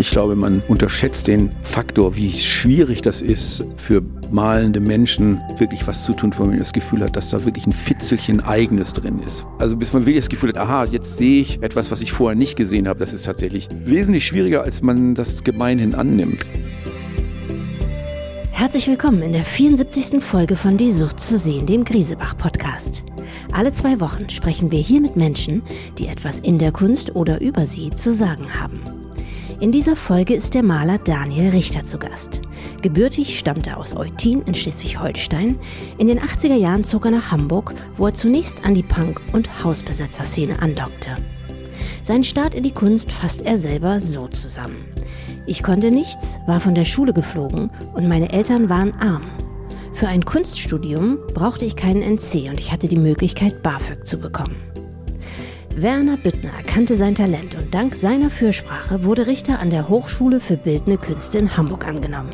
Ich glaube, man unterschätzt den Faktor, wie schwierig das ist, für malende Menschen wirklich was zu tun, wo man das Gefühl hat, dass da wirklich ein Fitzelchen Eigenes drin ist. Also bis man wirklich das Gefühl hat, aha, jetzt sehe ich etwas, was ich vorher nicht gesehen habe. Das ist tatsächlich wesentlich schwieriger, als man das gemeinhin annimmt. Herzlich willkommen in der 74. Folge von Die Sucht zu sehen, dem Griesebach-Podcast. Alle zwei Wochen sprechen wir hier mit Menschen, die etwas in der Kunst oder über sie zu sagen haben. In dieser Folge ist der Maler Daniel Richter zu Gast. Gebürtig stammt er aus Eutin in Schleswig-Holstein. In den 80er Jahren zog er nach Hamburg, wo er zunächst an die Punk- und Hausbesetzerszene andockte. Seinen Start in die Kunst fasst er selber so zusammen. Ich konnte nichts, war von der Schule geflogen und meine Eltern waren arm. Für ein Kunststudium brauchte ich keinen NC und ich hatte die Möglichkeit, BAföG zu bekommen. Werner Büttner erkannte sein Talent und dank seiner Fürsprache wurde Richter an der Hochschule für Bildende Künste in Hamburg angenommen.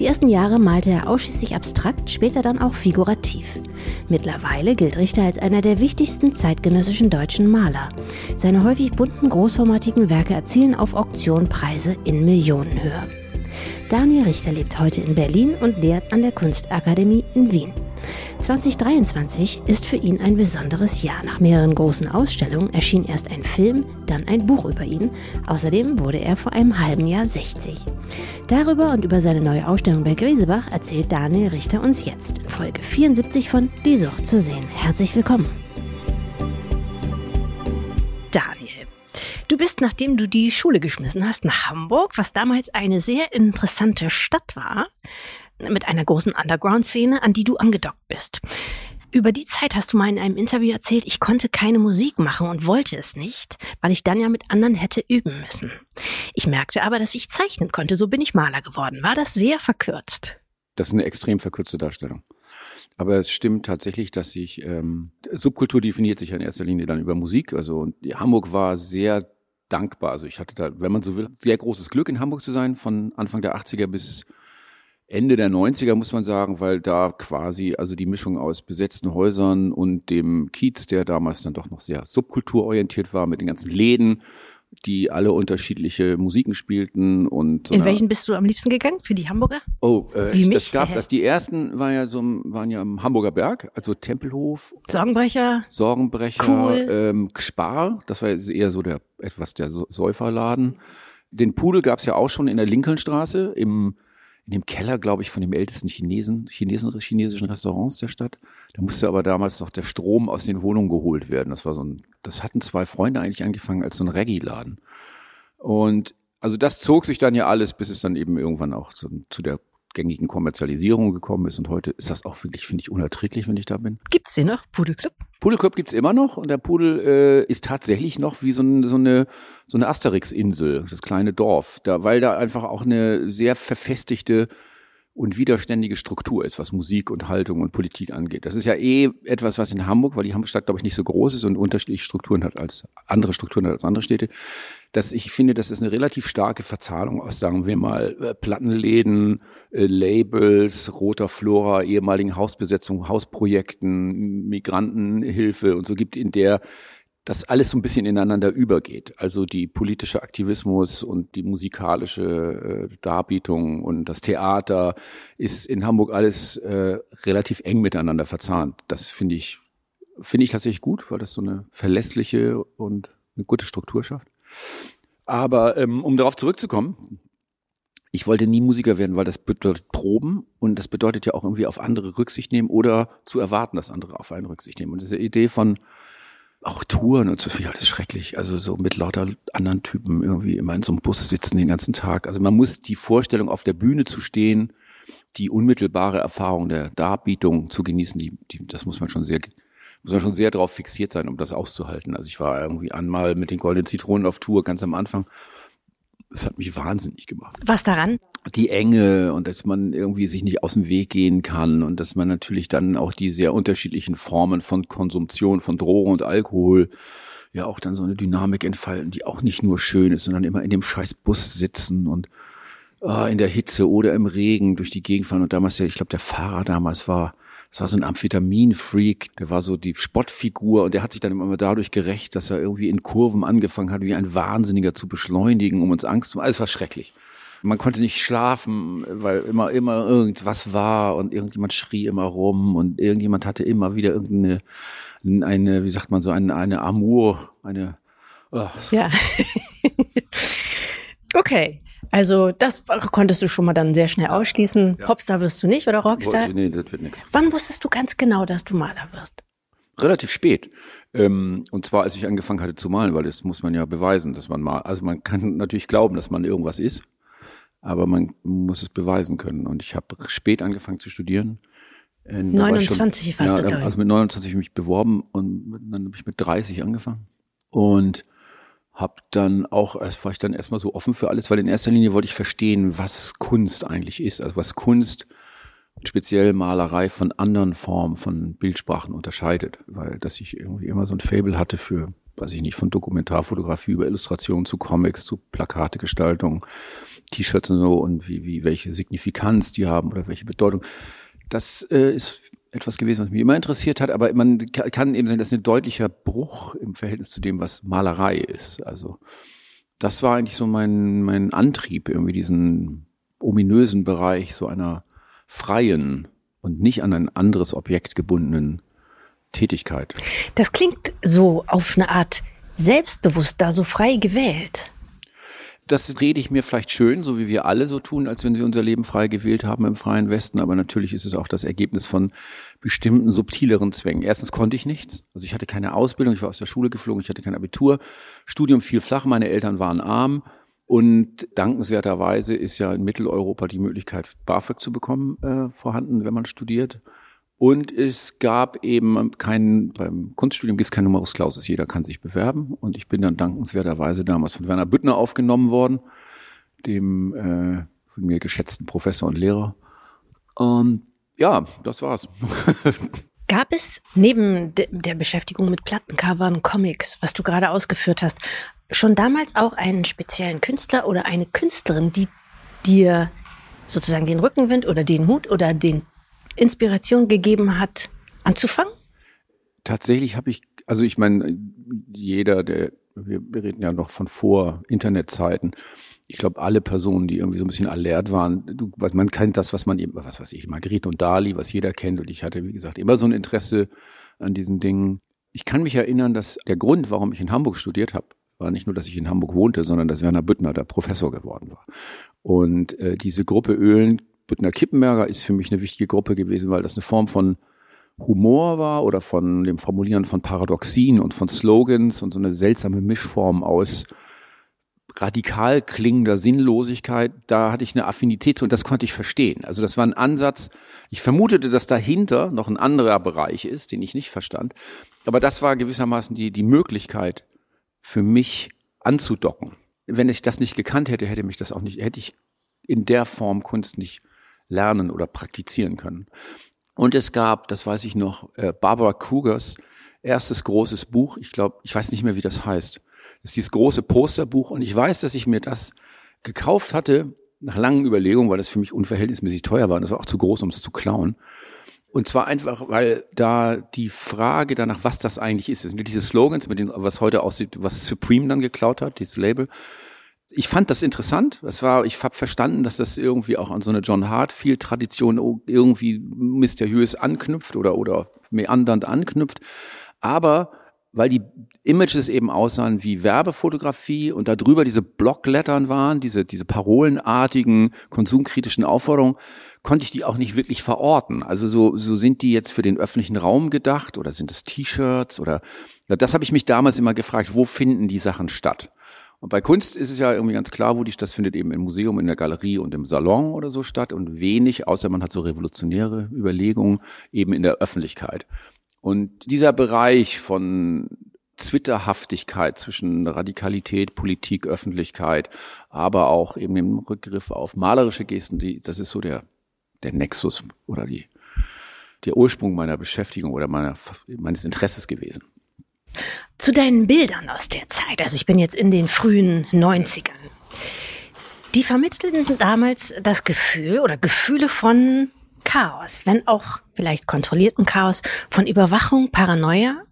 Die ersten Jahre malte er ausschließlich abstrakt, später dann auch figurativ. Mittlerweile gilt Richter als einer der wichtigsten zeitgenössischen deutschen Maler. Seine häufig bunten, großformatigen Werke erzielen auf Auktion Preise in Millionenhöhe. Daniel Richter lebt heute in Berlin und lehrt an der Kunstakademie in Wien. 2023 ist für ihn ein besonderes Jahr. Nach mehreren großen Ausstellungen erschien erst ein Film, dann ein Buch über ihn. Außerdem wurde er vor einem halben Jahr 60. Darüber und über seine neue Ausstellung bei Griesebach erzählt Daniel Richter uns jetzt in Folge 74 von Die Sucht zu sehen. Herzlich willkommen. Daniel, du bist, nachdem du die Schule geschmissen hast, nach Hamburg, was damals eine sehr interessante Stadt war mit einer großen Underground-Szene, an die du angedockt bist. Über die Zeit hast du mal in einem Interview erzählt, ich konnte keine Musik machen und wollte es nicht, weil ich dann ja mit anderen hätte üben müssen. Ich merkte aber, dass ich zeichnen konnte, so bin ich Maler geworden. War das sehr verkürzt? Das ist eine extrem verkürzte Darstellung. Aber es stimmt tatsächlich, dass sich ähm, Subkultur definiert sich ja in erster Linie dann über Musik. Also und Hamburg war sehr dankbar. Also ich hatte da, wenn man so will, sehr großes Glück in Hamburg zu sein, von Anfang der 80er bis Ende der 90er, muss man sagen, weil da quasi also die Mischung aus besetzten Häusern und dem Kiez, der damals dann doch noch sehr subkulturorientiert war, mit den ganzen Läden, die alle unterschiedliche Musiken spielten und so in welchen bist du am liebsten gegangen für die Hamburger? Oh, äh, Wie das gab, das die ersten waren ja so waren ja am Hamburger Berg, also Tempelhof, Sorgenbrecher, Sorgenbrecher, cool. ähm, Spar, das war eher so der etwas der Säuferladen. Den Pudel gab's ja auch schon in der Lincolnstraße im in dem Keller, glaube ich, von dem ältesten Chinesen, Chinesen, chinesischen Restaurants der Stadt. Da musste aber damals noch der Strom aus den Wohnungen geholt werden. Das war so ein, das hatten zwei Freunde eigentlich angefangen als so ein Reggae-Laden. Und also das zog sich dann ja alles, bis es dann eben irgendwann auch zu, zu der gängigen Kommerzialisierung gekommen ist. Und heute ist das auch wirklich, finde ich, unerträglich, wenn ich da bin. Gibt's den noch, Pudelclub? Pudelclub gibt's immer noch und der Pudel äh, ist tatsächlich noch wie so, ein, so eine so eine Asterix-Insel, das kleine Dorf, da, weil da einfach auch eine sehr verfestigte und widerständige Struktur ist, was Musik und Haltung und Politik angeht. Das ist ja eh etwas, was in Hamburg, weil die Hamburg-Stadt, glaube ich, nicht so groß ist und unterschiedliche Strukturen hat als andere Strukturen hat als andere Städte, dass ich finde, das ist eine relativ starke Verzahlung aus, sagen wir mal, äh, Plattenläden, äh, Labels, roter Flora, ehemaligen Hausbesetzung, Hausprojekten, Migrantenhilfe und so gibt, in der das alles so ein bisschen ineinander übergeht. Also die politische Aktivismus und die musikalische äh, Darbietung und das Theater ist in Hamburg alles äh, relativ eng miteinander verzahnt. Das finde ich, finde ich tatsächlich gut, weil das so eine verlässliche und eine gute Struktur schafft. Aber ähm, um darauf zurückzukommen, ich wollte nie Musiker werden, weil das bedeutet Proben und das bedeutet ja auch irgendwie auf andere Rücksicht nehmen oder zu erwarten, dass andere auf einen Rücksicht nehmen. Und diese Idee von auch Touren und so viel, alles schrecklich. Also so mit lauter anderen Typen irgendwie immer in so einem Bus sitzen den ganzen Tag. Also man muss die Vorstellung, auf der Bühne zu stehen, die unmittelbare Erfahrung der Darbietung zu genießen, die, die, das muss man schon sehr, muss man schon sehr darauf fixiert sein, um das auszuhalten. Also ich war irgendwie einmal mit den Goldenen Zitronen auf Tour ganz am Anfang das hat mich wahnsinnig gemacht. Was daran? Die Enge und dass man irgendwie sich nicht aus dem Weg gehen kann und dass man natürlich dann auch die sehr unterschiedlichen Formen von Konsumtion von Drogen und Alkohol ja auch dann so eine Dynamik entfalten, die auch nicht nur schön ist, sondern immer in dem scheiß Bus sitzen und äh, in der Hitze oder im Regen durch die Gegend fahren. Und damals ja, ich glaube, der Fahrer damals war das war so ein Amphetamin-Freak, der war so die Spottfigur und der hat sich dann immer dadurch gerecht, dass er irgendwie in Kurven angefangen hat, wie ein Wahnsinniger zu beschleunigen, um uns Angst zu machen. Alles war schrecklich. Man konnte nicht schlafen, weil immer, immer irgendwas war und irgendjemand schrie immer rum und irgendjemand hatte immer wieder irgendeine, eine, wie sagt man so, eine, eine Amour, eine, oh. Ja. okay. Also das konntest du schon mal dann sehr schnell ausschließen. Ja. Popstar wirst du nicht oder Rockstar? Wollte, nee, das wird nichts. Wann wusstest du ganz genau, dass du Maler wirst? Relativ spät. Ähm, und zwar, als ich angefangen hatte zu malen, weil das muss man ja beweisen, dass man mal, also man kann natürlich glauben, dass man irgendwas ist, aber man muss es beweisen können. Und ich habe spät angefangen zu studieren. 29 schon, warst ja, du, Also mit 29 habe ich mich beworben und dann habe ich mit 30 angefangen. Und habe dann auch, erst war ich dann erstmal so offen für alles, weil in erster Linie wollte ich verstehen, was Kunst eigentlich ist, also was Kunst speziell Malerei von anderen Formen von Bildsprachen unterscheidet, weil dass ich irgendwie immer so ein Fable hatte für, weiß ich nicht, von Dokumentarfotografie über Illustrationen zu Comics, zu Plakategestaltung, T-Shirts und so und wie, wie welche Signifikanz die haben oder welche Bedeutung. Das äh, ist etwas gewesen, was mich immer interessiert hat, aber man kann eben sagen, das ist ein deutlicher Bruch im Verhältnis zu dem, was Malerei ist. Also das war eigentlich so mein, mein Antrieb, irgendwie diesen ominösen Bereich so einer freien und nicht an ein anderes Objekt gebundenen Tätigkeit. Das klingt so auf eine Art selbstbewusst da so frei gewählt das rede ich mir vielleicht schön, so wie wir alle so tun, als wenn sie unser Leben frei gewählt haben im freien Westen. Aber natürlich ist es auch das Ergebnis von bestimmten subtileren Zwängen. Erstens konnte ich nichts. Also ich hatte keine Ausbildung, ich war aus der Schule geflogen, ich hatte kein Abitur. Studium fiel flach, meine Eltern waren arm. Und dankenswerterweise ist ja in Mitteleuropa die Möglichkeit, BAföG zu bekommen, äh, vorhanden, wenn man studiert. Und es gab eben keinen, beim Kunststudium gibt es kein Numerus Clausus, jeder kann sich bewerben. Und ich bin dann dankenswerterweise damals von Werner Büttner aufgenommen worden, dem äh, von mir geschätzten Professor und Lehrer. Und ja, das war's. Gab es neben de der Beschäftigung mit Plattencovern, Comics, was du gerade ausgeführt hast, schon damals auch einen speziellen Künstler oder eine Künstlerin, die dir sozusagen den Rückenwind oder den Mut oder den Inspiration gegeben hat, anzufangen? Tatsächlich habe ich, also ich meine, jeder, der, wir, reden ja noch von vor Internetzeiten, ich glaube, alle Personen, die irgendwie so ein bisschen alert waren, du, man kennt das, was man eben, was weiß ich, Margrethe und Dali, was jeder kennt. Und ich hatte, wie gesagt, immer so ein Interesse an diesen Dingen. Ich kann mich erinnern, dass der Grund, warum ich in Hamburg studiert habe, war nicht nur, dass ich in Hamburg wohnte, sondern dass Werner Büttner der Professor geworden war. Und äh, diese Gruppe Ölen Büttner Kippenberger ist für mich eine wichtige Gruppe gewesen, weil das eine Form von Humor war oder von dem Formulieren von Paradoxien und von Slogans und so eine seltsame Mischform aus radikal klingender Sinnlosigkeit, da hatte ich eine Affinität zu und das konnte ich verstehen. Also das war ein Ansatz. Ich vermutete, dass dahinter noch ein anderer Bereich ist, den ich nicht verstand. Aber das war gewissermaßen die, die Möglichkeit für mich anzudocken. Wenn ich das nicht gekannt hätte, hätte mich das auch nicht, hätte ich in der Form Kunst nicht lernen oder praktizieren können. Und es gab, das weiß ich noch, äh, Barbara Krugers erstes großes Buch. Ich glaube, ich weiß nicht mehr, wie das heißt. Das ist dieses große Posterbuch. Und ich weiß, dass ich mir das gekauft hatte nach langen Überlegungen, weil das für mich unverhältnismäßig teuer war. Und das war auch zu groß, um es zu klauen. Und zwar einfach, weil da die Frage danach, was das eigentlich ist, sind diese Slogans, mit denen, was heute aussieht, was Supreme dann geklaut hat, dieses Label ich fand das interessant. Das war, ich habe verstanden, dass das irgendwie auch an so eine John Hartfield Tradition irgendwie mysteriös anknüpft oder oder meandernd anknüpft. Aber weil die Images eben aussahen wie Werbefotografie und darüber diese Blocklettern waren, diese, diese parolenartigen konsumkritischen Aufforderungen, konnte ich die auch nicht wirklich verorten. Also so, so sind die jetzt für den öffentlichen Raum gedacht oder sind es T-Shirts oder, das habe ich mich damals immer gefragt, wo finden die Sachen statt? Und bei Kunst ist es ja irgendwie ganz klar, wo die das findet eben im Museum, in der Galerie und im Salon oder so statt und wenig, außer man hat so revolutionäre Überlegungen, eben in der Öffentlichkeit. Und dieser Bereich von Zwitterhaftigkeit zwischen Radikalität, Politik, Öffentlichkeit, aber auch eben dem Rückgriff auf malerische Gesten, die, das ist so der, der Nexus oder die, der Ursprung meiner Beschäftigung oder meiner, meines Interesses gewesen. Zu deinen Bildern aus der Zeit, also ich bin jetzt in den frühen 90ern. Die vermittelten damals das Gefühl oder Gefühle von Chaos, wenn auch vielleicht kontrollierten Chaos, von Überwachung, Paranoia.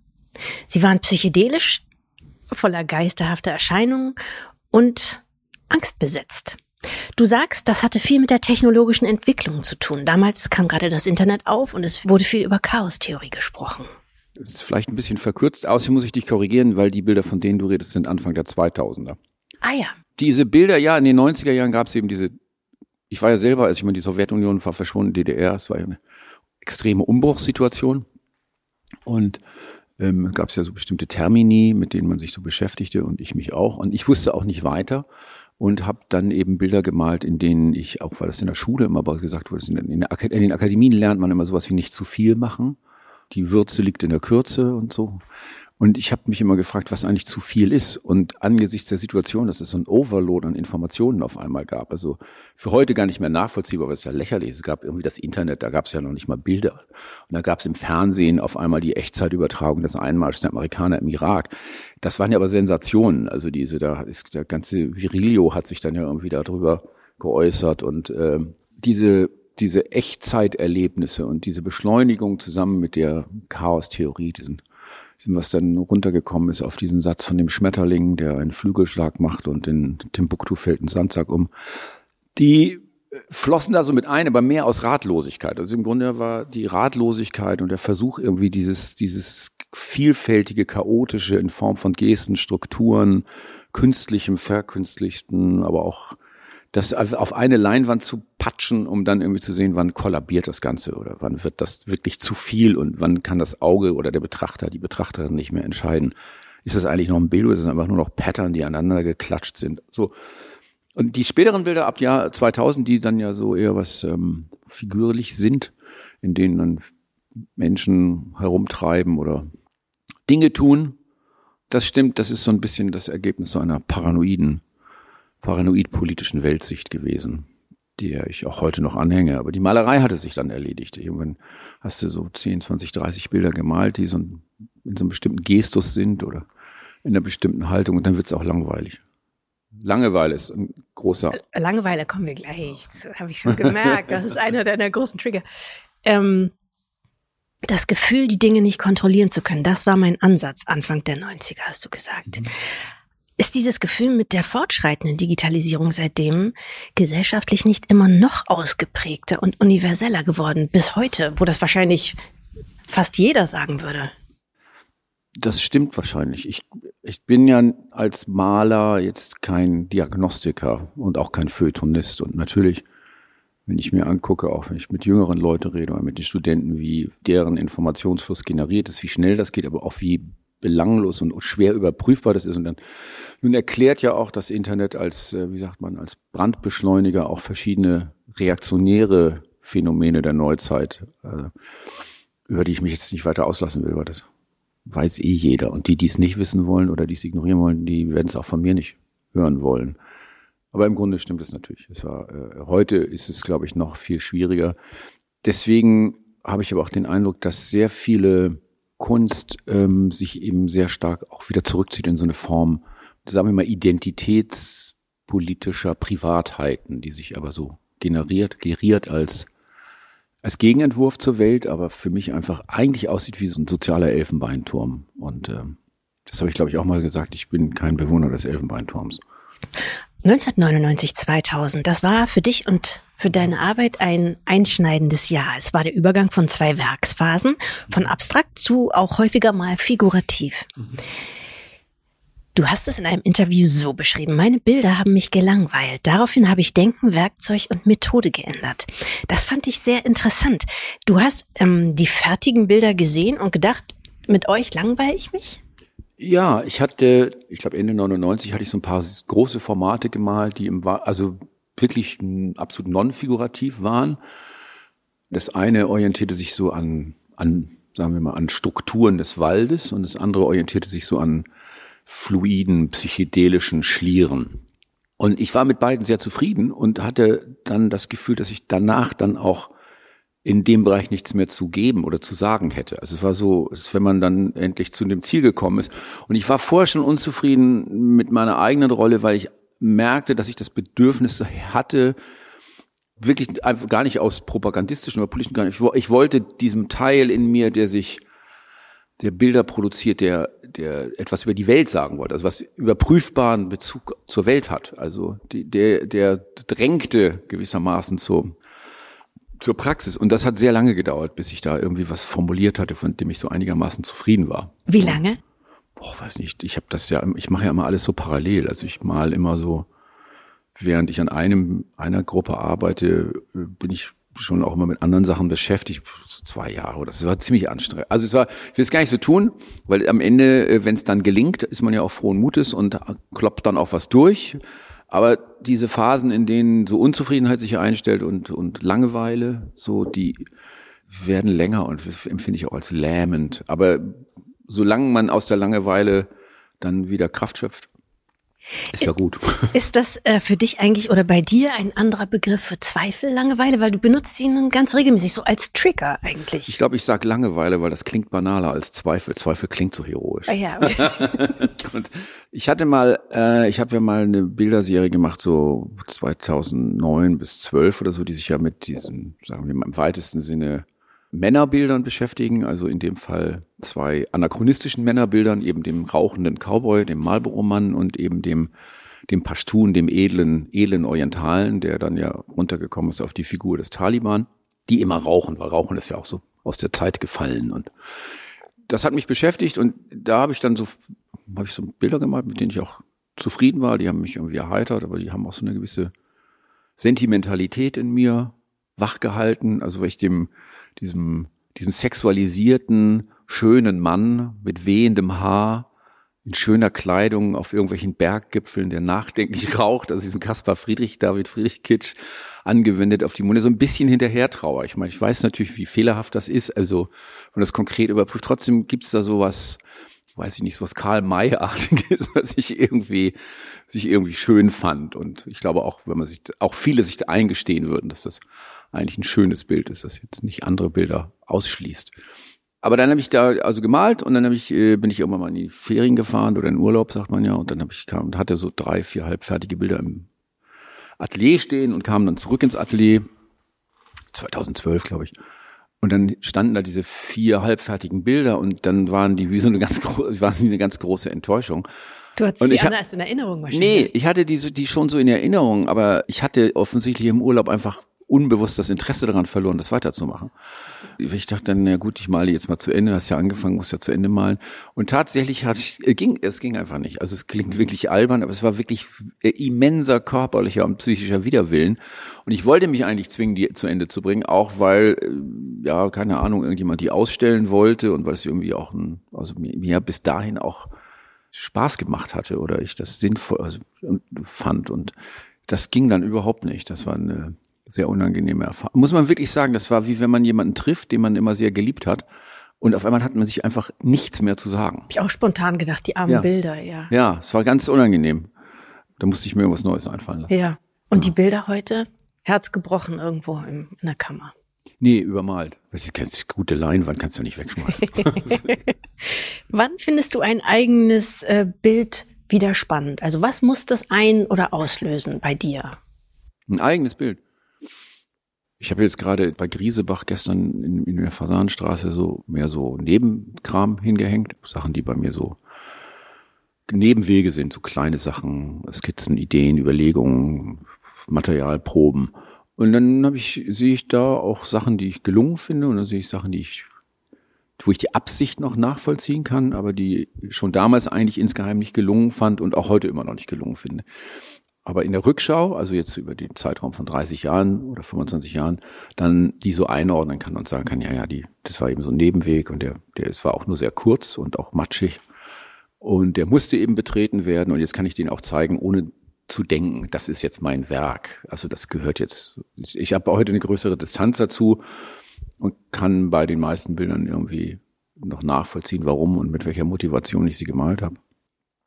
Sie waren psychedelisch, voller geisterhafter Erscheinungen und angstbesetzt. Du sagst, das hatte viel mit der technologischen Entwicklung zu tun. Damals kam gerade das Internet auf und es wurde viel über Chaostheorie gesprochen. Das ist vielleicht ein bisschen verkürzt. Außerdem muss ich dich korrigieren, weil die Bilder, von denen du redest, sind Anfang der 2000er. Ah ja. Diese Bilder, ja, in den 90er Jahren gab es eben diese, ich war ja selber, als ich mal die Sowjetunion war verschwunden, DDR, es war ja eine extreme Umbruchssituation. Und ähm, gab es ja so bestimmte Termini, mit denen man sich so beschäftigte und ich mich auch. Und ich wusste auch nicht weiter und habe dann eben Bilder gemalt, in denen ich, auch weil das in der Schule immer gesagt wurde, in, in, in den Akademien lernt man immer sowas wie nicht zu viel machen. Die Würze liegt in der Kürze und so. Und ich habe mich immer gefragt, was eigentlich zu viel ist. Und angesichts der Situation, dass es so ein Overload an Informationen auf einmal gab, also für heute gar nicht mehr nachvollziehbar, weil es ja lächerlich ist. Es gab irgendwie das Internet, da gab es ja noch nicht mal Bilder. Und da gab es im Fernsehen auf einmal die Echtzeitübertragung des Einmarschs der Amerikaner im Irak. Das waren ja aber Sensationen. Also diese, da ist der ganze Virilio hat sich dann ja irgendwie darüber geäußert und äh, diese diese Echtzeiterlebnisse und diese Beschleunigung zusammen mit der Chaostheorie, diesen was dann runtergekommen ist auf diesen Satz von dem Schmetterling, der einen Flügelschlag macht und in Timbuktu fällt ein Sandsack um. Die flossen da so mit ein, aber mehr aus Ratlosigkeit. Also im Grunde war die Ratlosigkeit und der Versuch irgendwie dieses, dieses vielfältige, chaotische in Form von Gesten, Strukturen, künstlichem, verkünstlichten, aber auch das auf eine Leinwand zu patschen, um dann irgendwie zu sehen, wann kollabiert das Ganze oder wann wird das wirklich zu viel und wann kann das Auge oder der Betrachter, die Betrachterin nicht mehr entscheiden. Ist das eigentlich noch ein Bild oder ist es einfach nur noch Pattern, die aneinander geklatscht sind? So. Und die späteren Bilder ab Jahr 2000, die dann ja so eher was ähm, figürlich sind, in denen dann Menschen herumtreiben oder Dinge tun, das stimmt, das ist so ein bisschen das Ergebnis so einer paranoiden paranoid-politischen Weltsicht gewesen, der ich auch heute noch anhänge. Aber die Malerei hatte sich dann erledigt. Irgendwann hast du so 10, 20, 30 Bilder gemalt, die so in so einem bestimmten Gestus sind oder in einer bestimmten Haltung und dann wird es auch langweilig. Langeweile ist ein großer. Langeweile kommen wir gleich. Habe ich schon gemerkt. Das ist einer deiner großen Trigger. Ähm, das Gefühl, die Dinge nicht kontrollieren zu können, das war mein Ansatz Anfang der 90er, hast du gesagt. Mhm. Ist dieses Gefühl mit der fortschreitenden Digitalisierung seitdem gesellschaftlich nicht immer noch ausgeprägter und universeller geworden bis heute, wo das wahrscheinlich fast jeder sagen würde? Das stimmt wahrscheinlich. Ich, ich bin ja als Maler jetzt kein Diagnostiker und auch kein Feuilletonist. Und natürlich, wenn ich mir angucke, auch wenn ich mit jüngeren Leuten rede oder mit den Studenten, wie deren Informationsfluss generiert ist, wie schnell das geht, aber auch wie belanglos und schwer überprüfbar das ist. Und dann nun erklärt ja auch das Internet als, äh, wie sagt man, als Brandbeschleuniger auch verschiedene reaktionäre Phänomene der Neuzeit, äh, über die ich mich jetzt nicht weiter auslassen will, weil das weiß eh jeder. Und die, die es nicht wissen wollen oder die es ignorieren wollen, die werden es auch von mir nicht hören wollen. Aber im Grunde stimmt es natürlich. Es war, äh, heute ist es, glaube ich, noch viel schwieriger. Deswegen habe ich aber auch den Eindruck, dass sehr viele Kunst ähm, sich eben sehr stark auch wieder zurückzieht in so eine Form, sagen wir mal, identitätspolitischer Privatheiten, die sich aber so generiert, geriert als, als Gegenentwurf zur Welt, aber für mich einfach eigentlich aussieht wie so ein sozialer Elfenbeinturm. Und äh, das habe ich, glaube ich, auch mal gesagt, ich bin kein Bewohner des Elfenbeinturms. 1999, 2000, das war für dich und für deine Arbeit ein einschneidendes Jahr. Es war der Übergang von zwei Werksphasen, von abstrakt zu auch häufiger mal figurativ. Du hast es in einem Interview so beschrieben. Meine Bilder haben mich gelangweilt. Daraufhin habe ich Denken, Werkzeug und Methode geändert. Das fand ich sehr interessant. Du hast ähm, die fertigen Bilder gesehen und gedacht, mit euch langweile ich mich? Ja, ich hatte, ich glaube Ende 99 hatte ich so ein paar große Formate gemalt, die im, also wirklich absolut non-figurativ waren. Das eine orientierte sich so an, an, sagen wir mal, an Strukturen des Waldes und das andere orientierte sich so an fluiden, psychedelischen Schlieren. Und ich war mit beiden sehr zufrieden und hatte dann das Gefühl, dass ich danach dann auch in dem Bereich nichts mehr zu geben oder zu sagen hätte. Also es war so, als wenn man dann endlich zu dem Ziel gekommen ist. Und ich war vorher schon unzufrieden mit meiner eigenen Rolle, weil ich merkte, dass ich das Bedürfnis hatte, wirklich einfach gar nicht aus propagandistischen oder politischen, gar nicht. Ich wollte diesem Teil in mir, der sich, der Bilder produziert, der, der etwas über die Welt sagen wollte, also was überprüfbaren Bezug zur Welt hat. Also die, der, der drängte gewissermaßen zur, zur Praxis. Und das hat sehr lange gedauert, bis ich da irgendwie was formuliert hatte, von dem ich so einigermaßen zufrieden war. Wie lange? Boah, weiß nicht. Ich habe das ja, ich mache ja immer alles so parallel. Also ich mal immer so während ich an einem einer Gruppe arbeite, bin ich schon auch immer mit anderen Sachen beschäftigt, so zwei Jahre oder so. Das war ziemlich anstrengend. Also es war, ich will es gar nicht so tun, weil am Ende, äh, wenn es dann gelingt, ist man ja auch frohen Mutes und kloppt dann auch was durch. Aber diese Phasen, in denen so Unzufriedenheit sich einstellt und, und Langeweile, so, die werden länger und empfinde ich auch als lähmend. Aber solange man aus der Langeweile dann wieder Kraft schöpft, ist ja gut. Ist das äh, für dich eigentlich oder bei dir ein anderer Begriff für Zweifel, Langeweile? Weil du benutzt ihn ganz regelmäßig, so als Trigger eigentlich. Ich glaube, ich sage Langeweile, weil das klingt banaler als Zweifel. Zweifel klingt so heroisch. Ah, ja. Und ich hatte mal, äh, ich habe ja mal eine Bilderserie gemacht, so 2009 bis 12 oder so, die sich ja mit diesen, sagen wir mal im weitesten Sinne Männerbildern beschäftigen, also in dem Fall zwei anachronistischen Männerbildern, eben dem rauchenden Cowboy, dem Marlboro-Mann und eben dem, dem Pashtun, dem edlen, edlen Orientalen, der dann ja runtergekommen ist auf die Figur des Taliban, die immer rauchen, weil Rauchen ist ja auch so aus der Zeit gefallen und das hat mich beschäftigt und da habe ich dann so, habe ich so Bilder gemalt, mit denen ich auch zufrieden war, die haben mich irgendwie erheitert, aber die haben auch so eine gewisse Sentimentalität in mir wachgehalten, also weil ich dem, diesem, diesem sexualisierten, schönen Mann mit wehendem Haar, in schöner Kleidung auf irgendwelchen Berggipfeln, der nachdenklich raucht, also diesem Kaspar Friedrich, David Friedrich Kitsch, angewendet auf die Munde, so ein bisschen hinterher trauer. Ich meine, ich weiß natürlich, wie fehlerhaft das ist, also wenn das konkret überprüft. Trotzdem gibt's da sowas, weiß ich nicht, sowas Karl May-artiges, was ich irgendwie, sich irgendwie schön fand. Und ich glaube auch, wenn man sich, auch viele sich eingestehen würden, dass das eigentlich ein schönes Bild ist, das jetzt nicht andere Bilder ausschließt. Aber dann habe ich da also gemalt und dann habe ich äh, bin ich irgendwann mal in die Ferien gefahren oder in Urlaub sagt man ja und dann habe ich kam und hatte so drei vier halbfertige Bilder im Atelier stehen und kam dann zurück ins Atelier 2012 glaube ich und dann standen da diese vier halbfertigen Bilder und dann waren die wie so eine ganz große waren sie eine ganz große Enttäuschung Du hattest und sie anders in Erinnerung wahrscheinlich. Nee, ich hatte diese die schon so in Erinnerung, aber ich hatte offensichtlich im Urlaub einfach unbewusst das Interesse daran verloren, das weiterzumachen. Ich dachte dann, na gut, ich male jetzt mal zu Ende, hast ja angefangen, musst ja zu Ende malen. Und tatsächlich hat ich, es ging, es ging einfach nicht. Also es klingt wirklich albern, aber es war wirklich immenser körperlicher und psychischer Widerwillen. Und ich wollte mich eigentlich zwingen, die zu Ende zu bringen, auch weil, äh, ja, keine Ahnung, irgendjemand die ausstellen wollte und weil es irgendwie auch ein, also mir, mir bis dahin auch Spaß gemacht hatte oder ich das sinnvoll also, fand und das ging dann überhaupt nicht. Das war eine sehr unangenehme Erfahrung. Muss man wirklich sagen, das war wie wenn man jemanden trifft, den man immer sehr geliebt hat. Und auf einmal hat man sich einfach nichts mehr zu sagen. Hab ich auch spontan gedacht, die armen ja. Bilder, ja. Ja, es war ganz unangenehm. Da musste ich mir irgendwas Neues einfallen lassen. Ja. Und ja. die Bilder heute? Herz gebrochen irgendwo in, in der Kammer. Nee, übermalt. Das ist gute Leinwand kannst du nicht wegschmeißen. Wann findest du ein eigenes äh, Bild wieder spannend? Also was muss das ein- oder auslösen bei dir? Ein eigenes Bild. Ich habe jetzt gerade bei Griesebach gestern in, in der Fasanstraße so mehr so Nebenkram hingehängt. Sachen, die bei mir so Nebenwege sind, so kleine Sachen, Skizzen, Ideen, Überlegungen, Materialproben. Und dann habe ich, sehe ich da auch Sachen, die ich gelungen finde, und dann sehe ich Sachen, die ich, wo ich die Absicht noch nachvollziehen kann, aber die schon damals eigentlich insgeheim nicht gelungen fand und auch heute immer noch nicht gelungen finde. Aber in der Rückschau, also jetzt über den Zeitraum von 30 Jahren oder 25 Jahren, dann die so einordnen kann und sagen kann, ja, ja, die, das war eben so ein Nebenweg und der, der ist, war auch nur sehr kurz und auch matschig. Und der musste eben betreten werden und jetzt kann ich den auch zeigen, ohne zu denken, das ist jetzt mein Werk. Also das gehört jetzt, ich habe heute eine größere Distanz dazu und kann bei den meisten Bildern irgendwie noch nachvollziehen, warum und mit welcher Motivation ich sie gemalt habe.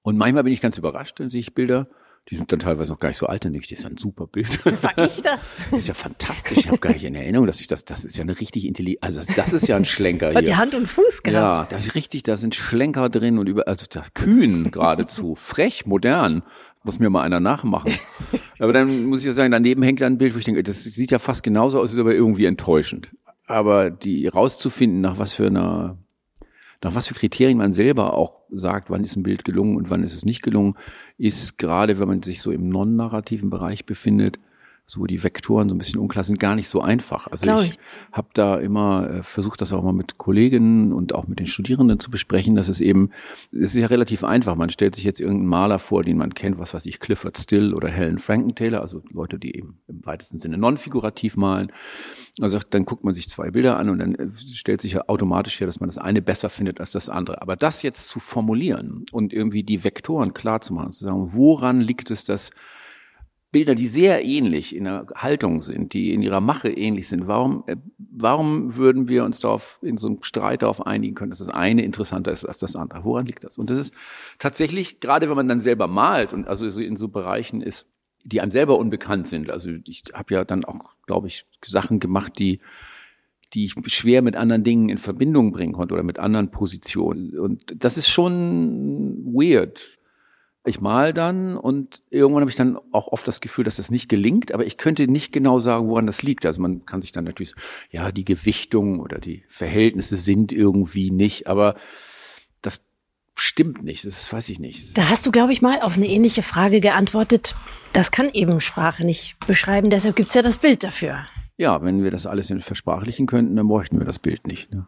Und manchmal bin ich ganz überrascht, dann sehe ich Bilder, die sind dann teilweise noch gar nicht so alt, nicht. Das ist ja ein super Bild. War ich das? Das ist ja fantastisch. Ich habe gar nicht in Erinnerung, dass ich das, das ist ja eine richtig intelligent, also das ist ja ein Schlenker hier. die Hand und Fuß gehabt. Ja, das ist richtig, da sind Schlenker drin und über, also da, kühn geradezu, frech, modern. Muss mir mal einer nachmachen. aber dann muss ich ja sagen, daneben hängt ein Bild, wo ich denke, das sieht ja fast genauso aus, ist aber irgendwie enttäuschend. Aber die rauszufinden, nach was für einer, nach was für Kriterien man selber auch sagt, wann ist ein Bild gelungen und wann ist es nicht gelungen, ist gerade, wenn man sich so im non-narrativen Bereich befindet, so die Vektoren so ein bisschen unklar sind, gar nicht so einfach. Also Glaube ich, ich. habe da immer äh, versucht, das auch mal mit Kolleginnen und auch mit den Studierenden zu besprechen, dass es eben, es ist ja relativ einfach. Man stellt sich jetzt irgendeinen Maler vor, den man kennt, was weiß ich, Clifford Still oder Helen Frankenthaler, also Leute, die eben im weitesten Sinne non-figurativ malen. Also dann guckt man sich zwei Bilder an und dann äh, stellt sich ja automatisch her, dass man das eine besser findet als das andere. Aber das jetzt zu formulieren und irgendwie die Vektoren klar zu machen, zu sagen, woran liegt es, dass Bilder, die sehr ähnlich in der Haltung sind, die in ihrer Mache ähnlich sind, warum, äh, warum würden wir uns darauf in so einem Streit darauf einigen können, dass das eine interessanter ist als das andere? Woran liegt das? Und das ist tatsächlich, gerade wenn man dann selber malt und also in so Bereichen ist, die einem selber unbekannt sind. Also ich habe ja dann auch, glaube ich, Sachen gemacht, die die ich schwer mit anderen Dingen in Verbindung bringen konnte oder mit anderen Positionen. Und das ist schon weird, ich mal dann und irgendwann habe ich dann auch oft das Gefühl, dass das nicht gelingt, aber ich könnte nicht genau sagen, woran das liegt. Also man kann sich dann natürlich, ja, die Gewichtung oder die Verhältnisse sind irgendwie nicht, aber das stimmt nicht, das weiß ich nicht. Da hast du, glaube ich, mal auf eine ähnliche Frage geantwortet. Das kann eben Sprache nicht beschreiben, deshalb gibt's ja das Bild dafür. Ja, wenn wir das alles versprachlichen könnten, dann bräuchten wir das Bild nicht. Ne?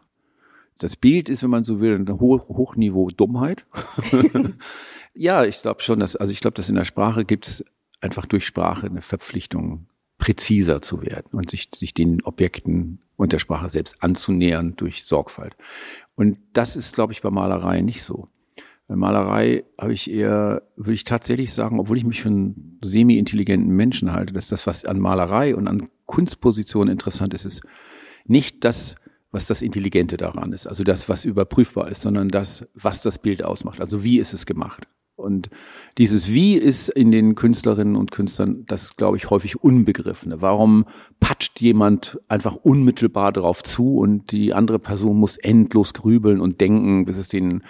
Das Bild ist, wenn man so will, ein Hoch Hochniveau Dummheit. Ja, ich glaube schon, dass, also ich glaube, dass in der Sprache gibt es einfach durch Sprache eine Verpflichtung, präziser zu werden und sich, sich den Objekten und der Sprache selbst anzunähern durch Sorgfalt. Und das ist, glaube ich, bei Malerei nicht so. Bei Malerei habe ich eher, würde ich tatsächlich sagen, obwohl ich mich für einen semi-intelligenten Menschen halte, dass das, was an Malerei und an Kunstposition interessant ist, ist nicht das, was das Intelligente daran ist, also das, was überprüfbar ist, sondern das, was das Bild ausmacht. Also wie ist es gemacht? Und dieses Wie ist in den Künstlerinnen und Künstlern, das glaube ich häufig unbegriffene. Warum patscht jemand einfach unmittelbar drauf zu und die andere Person muss endlos grübeln und denken, bis es den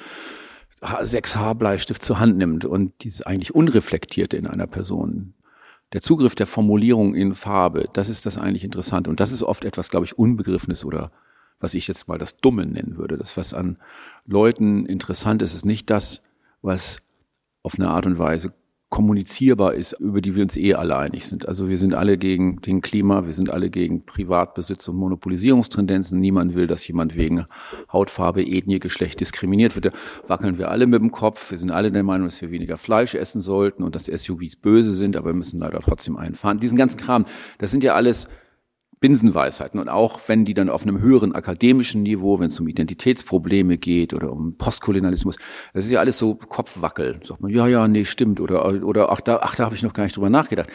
6H Bleistift zur Hand nimmt und dieses eigentlich Unreflektierte in einer Person. Der Zugriff der Formulierung in Farbe, das ist das eigentlich Interessante. Und das ist oft etwas, glaube ich, Unbegriffenes oder was ich jetzt mal das Dumme nennen würde. Das, was an Leuten interessant ist, ist nicht das, was auf eine Art und Weise kommunizierbar ist, über die wir uns eh alle einig sind. Also wir sind alle gegen den Klima, wir sind alle gegen Privatbesitz und Monopolisierungstendenzen. Niemand will, dass jemand wegen Hautfarbe, Ethnie, Geschlecht diskriminiert wird. Da wackeln wir alle mit dem Kopf. Wir sind alle der Meinung, dass wir weniger Fleisch essen sollten und dass SUVs böse sind, aber wir müssen leider trotzdem einfahren. Diesen ganzen Kram, das sind ja alles Binsenweisheiten. Und auch wenn die dann auf einem höheren akademischen Niveau, wenn es um Identitätsprobleme geht oder um Postkolonialismus, das ist ja alles so Kopfwackel. Sagt man, ja, ja, nee, stimmt. Oder, oder ach, da, ach, da habe ich noch gar nicht drüber nachgedacht.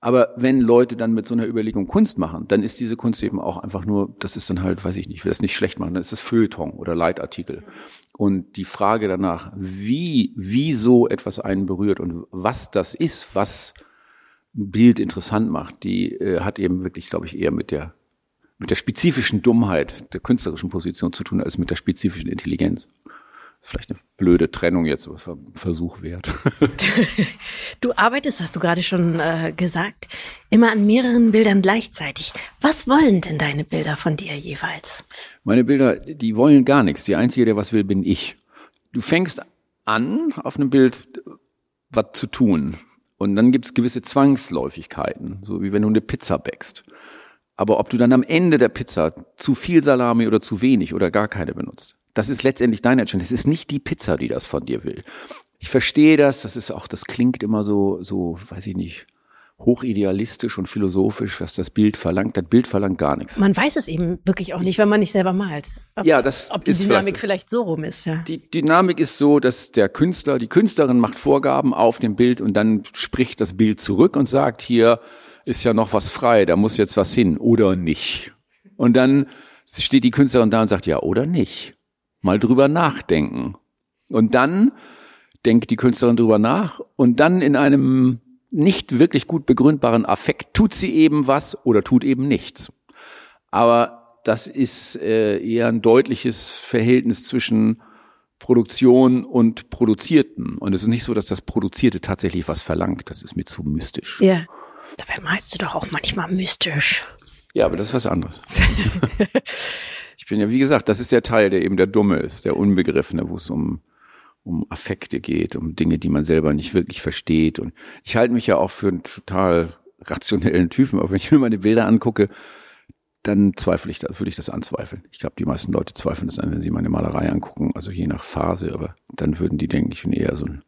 Aber wenn Leute dann mit so einer Überlegung Kunst machen, dann ist diese Kunst eben auch einfach nur, das ist dann halt, weiß ich nicht, ich will das nicht schlecht machen, dann ist das Feuilleton oder Leitartikel. Und die Frage danach, wie, wie so etwas einen berührt und was das ist, was Bild interessant macht, die äh, hat eben wirklich, glaube ich, eher mit der mit der spezifischen Dummheit der künstlerischen Position zu tun, als mit der spezifischen Intelligenz. Vielleicht eine blöde Trennung jetzt, aber es war ein Versuch wert. du arbeitest, hast du gerade schon äh, gesagt, immer an mehreren Bildern gleichzeitig. Was wollen denn deine Bilder von dir jeweils? Meine Bilder, die wollen gar nichts. Die Einzige, der was will, bin ich. Du fängst an, auf einem Bild was zu tun. Und dann gibt es gewisse Zwangsläufigkeiten, so wie wenn du eine Pizza bäckst. Aber ob du dann am Ende der Pizza zu viel Salami oder zu wenig oder gar keine benutzt, das ist letztendlich deine Entscheidung. Es ist nicht die Pizza, die das von dir will. Ich verstehe das, das ist auch, das klingt immer so, so, weiß ich nicht, hochidealistisch und philosophisch, was das Bild verlangt. Das Bild verlangt gar nichts. Man weiß es eben wirklich auch nicht, wenn man nicht selber malt. Ob, ja, das ob die ist Dynamik vielleicht, vielleicht so rum ist. Ja. Die Dynamik ist so, dass der Künstler, die Künstlerin macht Vorgaben auf dem Bild und dann spricht das Bild zurück und sagt, hier ist ja noch was frei, da muss jetzt was hin oder nicht. Und dann steht die Künstlerin da und sagt, ja oder nicht. Mal drüber nachdenken. Und dann denkt die Künstlerin drüber nach und dann in einem nicht wirklich gut begründbaren Affekt tut sie eben was oder tut eben nichts. Aber das ist äh, eher ein deutliches Verhältnis zwischen Produktion und Produzierten. Und es ist nicht so, dass das Produzierte tatsächlich was verlangt. Das ist mir zu mystisch. Ja. Dabei malst du doch auch manchmal mystisch. Ja, aber das ist was anderes. ich bin ja, wie gesagt, das ist der Teil, der eben der Dumme ist, der Unbegriffene, wo es um, um Affekte geht, um Dinge, die man selber nicht wirklich versteht. Und ich halte mich ja auch für einen total rationellen Typen, aber wenn ich mir meine Bilder angucke, dann zweifle ich, da würde ich das anzweifeln. Ich glaube, die meisten Leute zweifeln das an, wenn sie meine Malerei angucken, also je nach Phase, aber dann würden die denken, ich bin eher so ein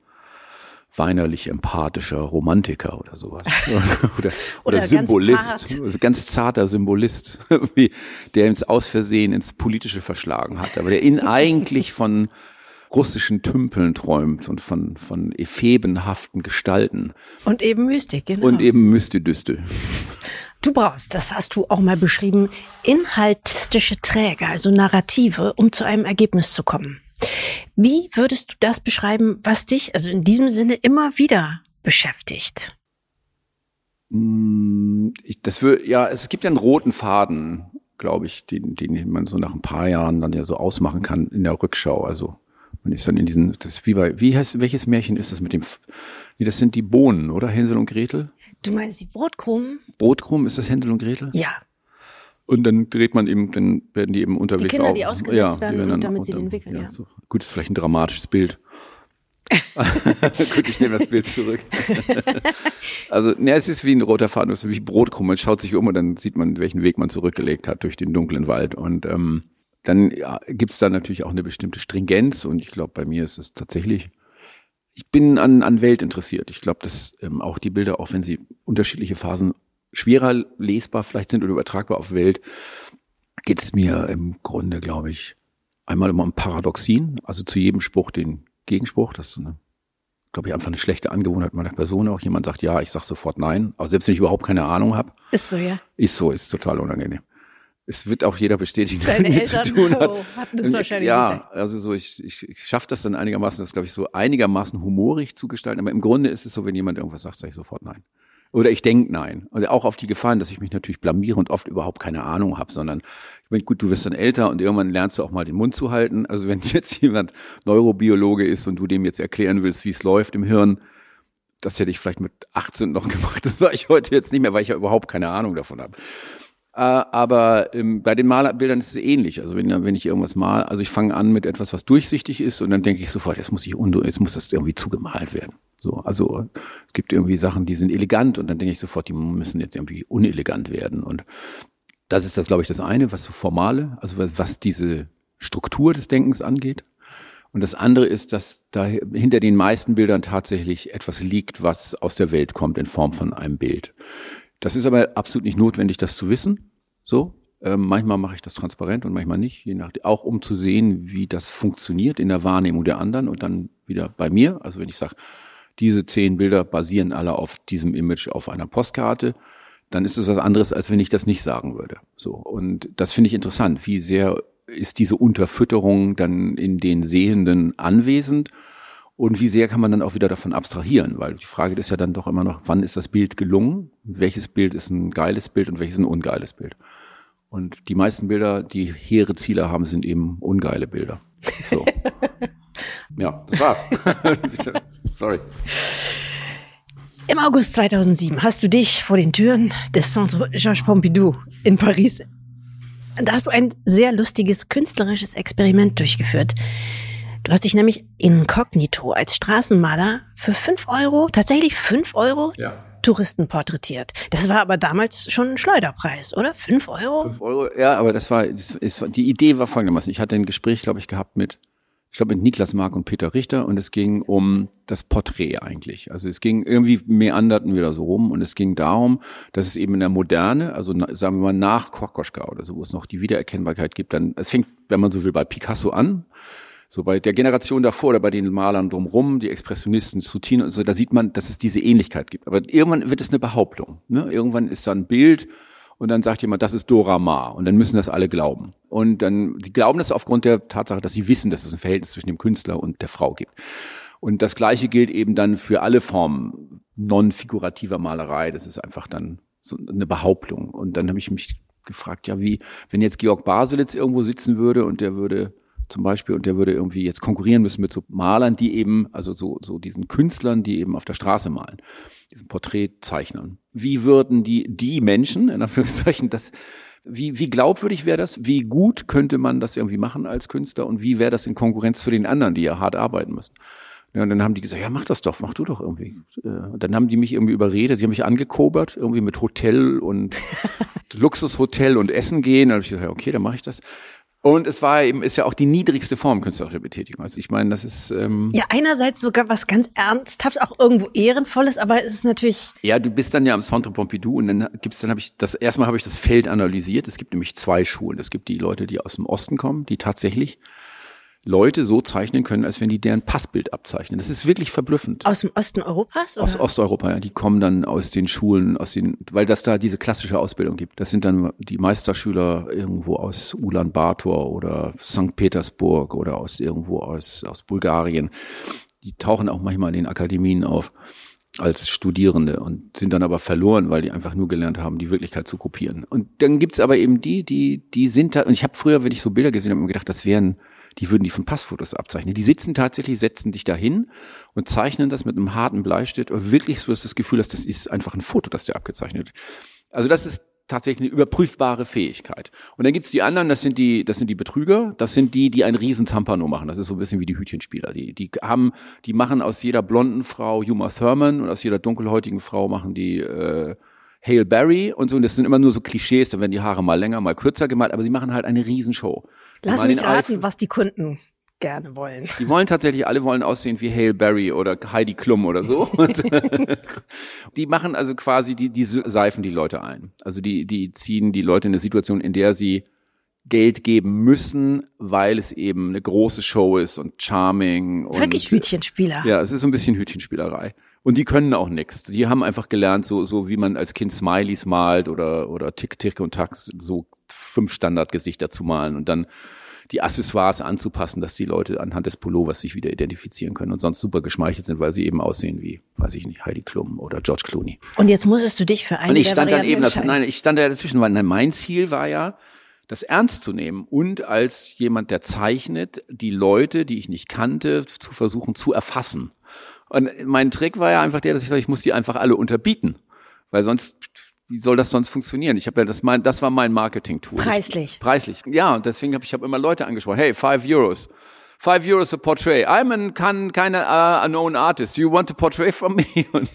weinerlich empathischer Romantiker oder sowas. oder, oder, oder Symbolist. Ganz, zart. ganz zarter Symbolist, der ins Aus Versehen ins Politische verschlagen hat, aber der ihn eigentlich von russischen Tümpeln träumt und von, von ephebenhaften Gestalten. Und eben Mystik, genau. Und eben Mystidüste. Du brauchst, das hast du auch mal beschrieben, inhaltistische Träger, also Narrative, um zu einem Ergebnis zu kommen. Wie würdest du das beschreiben, was dich also in diesem Sinne immer wieder beschäftigt? Mm, das wird, ja, es gibt ja einen roten Faden, glaube ich, den, den man so nach ein paar Jahren dann ja so ausmachen kann in der Rückschau. Also man ist dann in diesen, das ist wie bei, wie heißt, welches Märchen ist das mit dem, nee, das sind die Bohnen, oder? Hänsel und Gretel? Du meinst die Brotkrumen? Brotkrumen, ist das Hänsel und Gretel? Ja. Und dann dreht man eben, dann werden die eben unterwegs die Kinder, auf. die ausgesetzt ja, werden, werden und damit sie den wickeln, ja. ja. So. Gut, ist vielleicht ein dramatisches Bild. Gut, ich nehme das Bild zurück. also, ne, es ist wie ein roter Faden, es ist wie Brotkrumm. Man schaut sich um und dann sieht man, welchen Weg man zurückgelegt hat durch den dunklen Wald. Und ähm, dann ja, gibt es da natürlich auch eine bestimmte Stringenz und ich glaube, bei mir ist es tatsächlich, ich bin an, an Welt interessiert. Ich glaube, dass ähm, auch die Bilder, auch wenn sie unterschiedliche Phasen schwerer lesbar vielleicht sind oder übertragbar auf Welt, geht es mir im Grunde, glaube ich, einmal immer um Paradoxien, also zu jedem Spruch den Gegenspruch, das ist so eine, glaube ich, einfach eine schlechte Angewohnheit meiner Person auch. Jemand sagt ja, ich sage sofort nein, aber selbst wenn ich überhaupt keine Ahnung habe. Ist so, ja. Ist so, ist total unangenehm es wird auch jeder bestätigen, der mit mir zu tun hat. Oh, hatten das wahrscheinlich ja, gesagt. also so ich, ich, ich schaffe das dann einigermaßen, das glaube ich so einigermaßen humorig zu gestalten. Aber im Grunde ist es so, wenn jemand irgendwas sagt, sage ich sofort nein. Oder ich denke nein. Und auch auf die Gefahren, dass ich mich natürlich blamiere und oft überhaupt keine Ahnung habe, sondern ich meine, gut, du wirst dann älter und irgendwann lernst du auch mal den Mund zu halten. Also wenn jetzt jemand Neurobiologe ist und du dem jetzt erklären willst, wie es läuft im Hirn, das hätte ich vielleicht mit 18 noch gemacht. Das war ich heute jetzt nicht mehr, weil ich ja überhaupt keine Ahnung davon habe. Äh, aber ähm, bei den Malerbildern ist es ähnlich. Also wenn, wenn ich irgendwas mal, also ich fange an mit etwas, was durchsichtig ist und dann denke ich sofort, jetzt muss ich undu jetzt muss das irgendwie zugemalt werden. So, also es gibt irgendwie Sachen, die sind elegant und dann denke ich sofort, die müssen jetzt irgendwie unelegant werden. Und das ist das, glaube ich, das eine, was so formale, also was diese Struktur des Denkens angeht. Und das andere ist, dass da hinter den meisten Bildern tatsächlich etwas liegt, was aus der Welt kommt in Form von einem Bild. Das ist aber absolut nicht notwendig, das zu wissen. So. Ähm, manchmal mache ich das transparent und manchmal nicht, je nach, auch um zu sehen, wie das funktioniert in der Wahrnehmung der anderen und dann wieder bei mir. Also wenn ich sage, diese zehn Bilder basieren alle auf diesem Image auf einer Postkarte, dann ist es was anderes, als wenn ich das nicht sagen würde. So. Und das finde ich interessant. Wie sehr ist diese Unterfütterung dann in den Sehenden anwesend? Und wie sehr kann man dann auch wieder davon abstrahieren? Weil die Frage ist ja dann doch immer noch, wann ist das Bild gelungen? Welches Bild ist ein geiles Bild und welches ein ungeiles Bild? Und die meisten Bilder, die hehre Ziele haben, sind eben ungeile Bilder. So. ja, das war's. Sorry. Im August 2007 hast du dich vor den Türen des Centre Georges Pompidou in Paris, da hast du ein sehr lustiges künstlerisches Experiment durchgeführt. Du hast dich nämlich inkognito als Straßenmaler für fünf Euro, tatsächlich fünf Euro, ja. Touristen porträtiert. Das war aber damals schon ein Schleuderpreis, oder? Fünf Euro? Fünf Euro, ja, aber das war, das ist, die Idee war folgendermaßen. Ich hatte ein Gespräch, glaube ich, gehabt mit, ich glaube, mit Niklas Mark und Peter Richter und es ging um das Porträt eigentlich. Also es ging irgendwie meanderten wir da so rum und es ging darum, dass es eben in der Moderne, also sagen wir mal nach Kokoschka oder so, wo es noch die Wiedererkennbarkeit gibt, dann, es fängt, wenn man so will, bei Picasso an so bei der Generation davor oder bei den Malern drumrum, die Expressionisten, Soutine und so, da sieht man, dass es diese Ähnlichkeit gibt. Aber irgendwann wird es eine Behauptung. Ne? Irgendwann ist da ein Bild und dann sagt jemand, das ist Dora Maar und dann müssen das alle glauben. Und dann, die glauben das aufgrund der Tatsache, dass sie wissen, dass es ein Verhältnis zwischen dem Künstler und der Frau gibt. Und das Gleiche gilt eben dann für alle Formen non-figurativer Malerei. Das ist einfach dann so eine Behauptung. Und dann habe ich mich gefragt, ja, wie, wenn jetzt Georg Baselitz irgendwo sitzen würde und der würde zum Beispiel und der würde irgendwie jetzt konkurrieren müssen mit so Malern, die eben, also so, so diesen Künstlern, die eben auf der Straße malen, diesen Porträtzeichnern. Wie würden die, die Menschen, in Anführungszeichen, das, wie, wie glaubwürdig wäre das? Wie gut könnte man das irgendwie machen als Künstler? Und wie wäre das in Konkurrenz zu den anderen, die ja hart arbeiten müssen? Ja, und dann haben die gesagt, ja, mach das doch, mach du doch irgendwie. Äh, und dann haben die mich irgendwie überredet, sie haben mich angekobert, irgendwie mit Hotel und Luxushotel und Essen gehen. Dann habe ich gesagt, ja, okay, dann mache ich das. Und es war eben, ist ja auch die niedrigste Form künstlerischer Betätigung. Also ich meine, das ist. Ähm, ja, einerseits sogar was ganz Ernsthaftes, auch irgendwo Ehrenvolles, aber es ist natürlich. Ja, du bist dann ja am Centre Pompidou und dann gibt's, dann habe ich das, erstmal habe ich das Feld analysiert. Es gibt nämlich zwei Schulen. Es gibt die Leute, die aus dem Osten kommen, die tatsächlich Leute so zeichnen können, als wenn die deren Passbild abzeichnen. Das ist wirklich verblüffend. Aus dem Osten Europas? Oder? Aus Osteuropa, ja. Die kommen dann aus den Schulen, aus den, weil das da diese klassische Ausbildung gibt. Das sind dann die Meisterschüler irgendwo aus Ulan Bator oder St. Petersburg oder aus irgendwo aus, aus Bulgarien. Die tauchen auch manchmal in den Akademien auf als Studierende und sind dann aber verloren, weil die einfach nur gelernt haben, die Wirklichkeit zu kopieren. Und dann gibt's aber eben die, die, die sind da, und ich habe früher, wenn ich so Bilder gesehen habe, mir gedacht, das wären die würden die von Passfotos abzeichnen. Die sitzen tatsächlich, setzen dich dahin und zeichnen das mit einem harten Bleistift, aber wirklich so, dass das Gefühl hast, das ist einfach ein Foto, das der abgezeichnet. Also das ist tatsächlich eine überprüfbare Fähigkeit. Und dann gibt's die anderen, das sind die, das sind die Betrüger, das sind die, die einen riesen Zampano machen. Das ist so ein bisschen wie die Hütchenspieler. Die, die haben, die machen aus jeder blonden Frau Uma Thurman und aus jeder dunkelhäutigen Frau machen die äh, Hale Berry und so. Und das sind immer nur so Klischees, da werden die Haare mal länger, mal kürzer gemalt, aber sie machen halt eine Riesenshow. Lass mich raten, was die Kunden gerne wollen. Die wollen tatsächlich, alle wollen aussehen wie Hale Berry oder Heidi Klum oder so. Und die machen also quasi, die, die seifen die Leute ein. Also die, die ziehen die Leute in eine Situation, in der sie Geld geben müssen, weil es eben eine große Show ist und charming. Und, Wirklich Hütchenspieler. Ja, es ist so ein bisschen Hütchenspielerei. Und die können auch nichts. Die haben einfach gelernt, so, so wie man als Kind Smileys malt oder, oder Tick, Tick und Tack, so fünf Standardgesichter zu malen und dann die Accessoires anzupassen, dass die Leute anhand des Pullovers sich wieder identifizieren können und sonst super geschmeichelt sind, weil sie eben aussehen wie, weiß ich nicht, Heidi Klum oder George Clooney. Und jetzt musstest du dich für eine Und ich stand dann eben dazu, nein, ich stand da dazwischen, weil mein Ziel war ja, das ernst zu nehmen und als jemand, der zeichnet, die Leute, die ich nicht kannte, zu versuchen zu erfassen. Und mein Trick war ja einfach der, dass ich sage, ich muss die einfach alle unterbieten. Weil sonst, wie soll das sonst funktionieren? Ich habe ja das mein, das war mein Marketing-Tool. Preislich. Preislich. Ja, und deswegen habe ich hab immer Leute angesprochen. Hey, five Euros. Five Euros a portrait. I'm an, kann, keine uh, unknown artist. You want a portrait from me? Und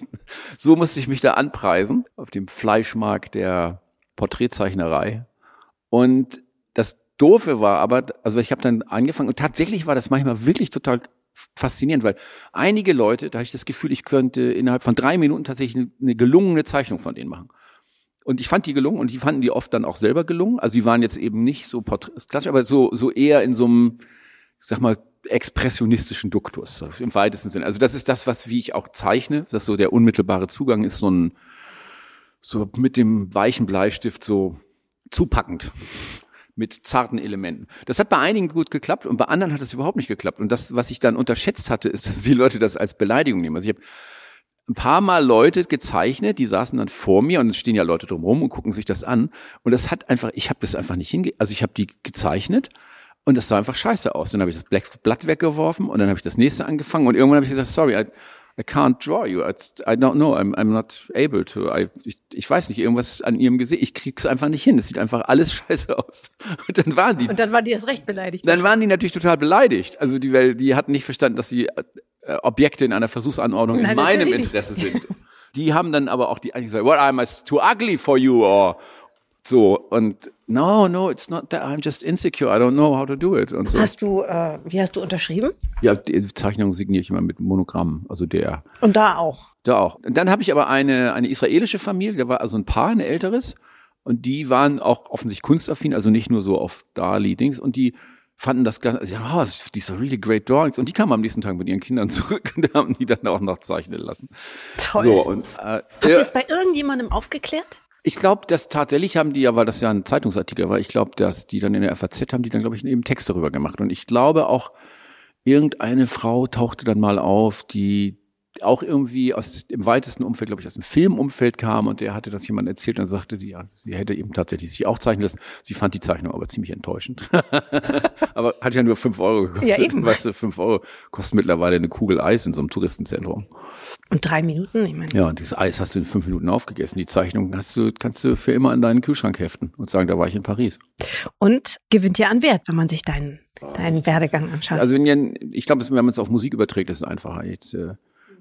so musste ich mich da anpreisen auf dem Fleischmarkt der Porträtzeichnerei. Und das Doofe war aber, also ich habe dann angefangen und tatsächlich war das manchmal wirklich total faszinierend, weil einige Leute, da habe ich das Gefühl, ich könnte innerhalb von drei Minuten tatsächlich eine gelungene Zeichnung von denen machen. Und ich fand die gelungen und die fanden die oft dann auch selber gelungen. Also die waren jetzt eben nicht so klassisch, aber so, so eher in so einem, ich sag mal, expressionistischen Duktus im weitesten Sinne. Also das ist das, was wie ich auch zeichne, dass so der unmittelbare Zugang ist so ein so mit dem weichen Bleistift so zupackend mit zarten Elementen. Das hat bei einigen gut geklappt und bei anderen hat es überhaupt nicht geklappt. Und das, was ich dann unterschätzt hatte, ist, dass die Leute das als Beleidigung nehmen. Also ich habe ein paar Mal Leute gezeichnet, die saßen dann vor mir und es stehen ja Leute drumherum und gucken sich das an. Und das hat einfach, ich habe das einfach nicht hinge, also ich habe die gezeichnet und das sah einfach scheiße aus. Dann habe ich das Blatt weggeworfen und dann habe ich das nächste angefangen und irgendwann habe ich gesagt, sorry, I, I can't draw you. I don't know. I'm, I'm not able to. I, ich, ich weiß nicht, irgendwas an ihrem Gesicht. Ich krieg's einfach nicht hin. Es sieht einfach alles scheiße aus. Und dann waren die. Und dann waren die erst recht beleidigt. Dann waren die natürlich total beleidigt. Also die, weil die hatten nicht verstanden, dass sie äh, Objekte in einer Versuchsanordnung Nein, in meinem Interesse sind. Die haben dann aber auch die eigentlich gesagt, well, I'm too ugly for you or so und no, no, it's not that. I'm just insecure. I don't know how to do it. Und so. Hast du, äh, wie hast du unterschrieben? Ja, die Zeichnung signiere ich immer mit Monogramm, also der. Und da auch. Da auch. Und dann habe ich aber eine eine israelische Familie, da war also ein Paar, ein älteres, und die waren auch offensichtlich kunstaffin, also nicht nur so auf Dali-Dings, und die fanden das ganz, also, oh, these are really great drawings. Und die kamen am nächsten Tag mit ihren Kindern zurück und haben die dann auch noch zeichnen lassen. Toll. So, und, äh, Habt ihr es bei irgendjemandem aufgeklärt? Ich glaube, dass tatsächlich haben die ja, weil das ja ein Zeitungsartikel war, ich glaube, dass die dann in der FAZ haben die dann, glaube ich, eben Text darüber gemacht. Und ich glaube auch, irgendeine Frau tauchte dann mal auf, die auch irgendwie aus dem weitesten Umfeld, glaube ich, aus dem Filmumfeld kam und der hatte das jemand erzählt und sagte, die, ja, sie hätte eben tatsächlich sich auch zeichnen lassen. Sie fand die Zeichnung aber ziemlich enttäuschend. aber hat ja nur fünf Euro gekostet. Ja, eben. Weißt du, fünf Euro kostet mittlerweile eine Kugel Eis in so einem Touristenzentrum. Und drei Minuten, ich meine. Ja, und dieses Eis hast du in fünf Minuten aufgegessen. Die Zeichnung hast du, kannst du für immer an deinen Kühlschrank heften und sagen, da war ich in Paris. Und gewinnt ja an Wert, wenn man sich deinen, deinen Werdegang anschaut. Also wenn ihr, ich glaube, wenn man es auf Musik überträgt, ist es einfacher. Jetzt, äh,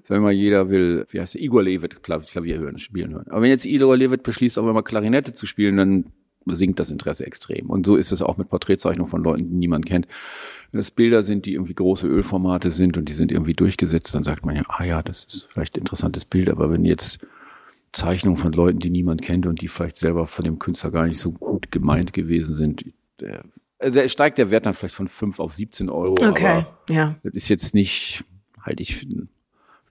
sagen wir mal, jeder will, wie heißt der, Igor Levit Klavier hören, spielen hören. Aber wenn jetzt Igor Levit beschließt, auch mal Klarinette zu spielen, dann sinkt das Interesse extrem. Und so ist es auch mit Porträtzeichnungen von Leuten, die niemand kennt. Wenn das Bilder sind, die irgendwie große Ölformate sind und die sind irgendwie durchgesetzt, dann sagt man ja, ah ja, das ist vielleicht ein interessantes Bild. Aber wenn jetzt Zeichnungen von Leuten, die niemand kennt und die vielleicht selber von dem Künstler gar nicht so gut gemeint gewesen sind, der, also steigt der Wert dann vielleicht von fünf auf 17 Euro. Okay, ja. Das ist jetzt nicht, halte ich für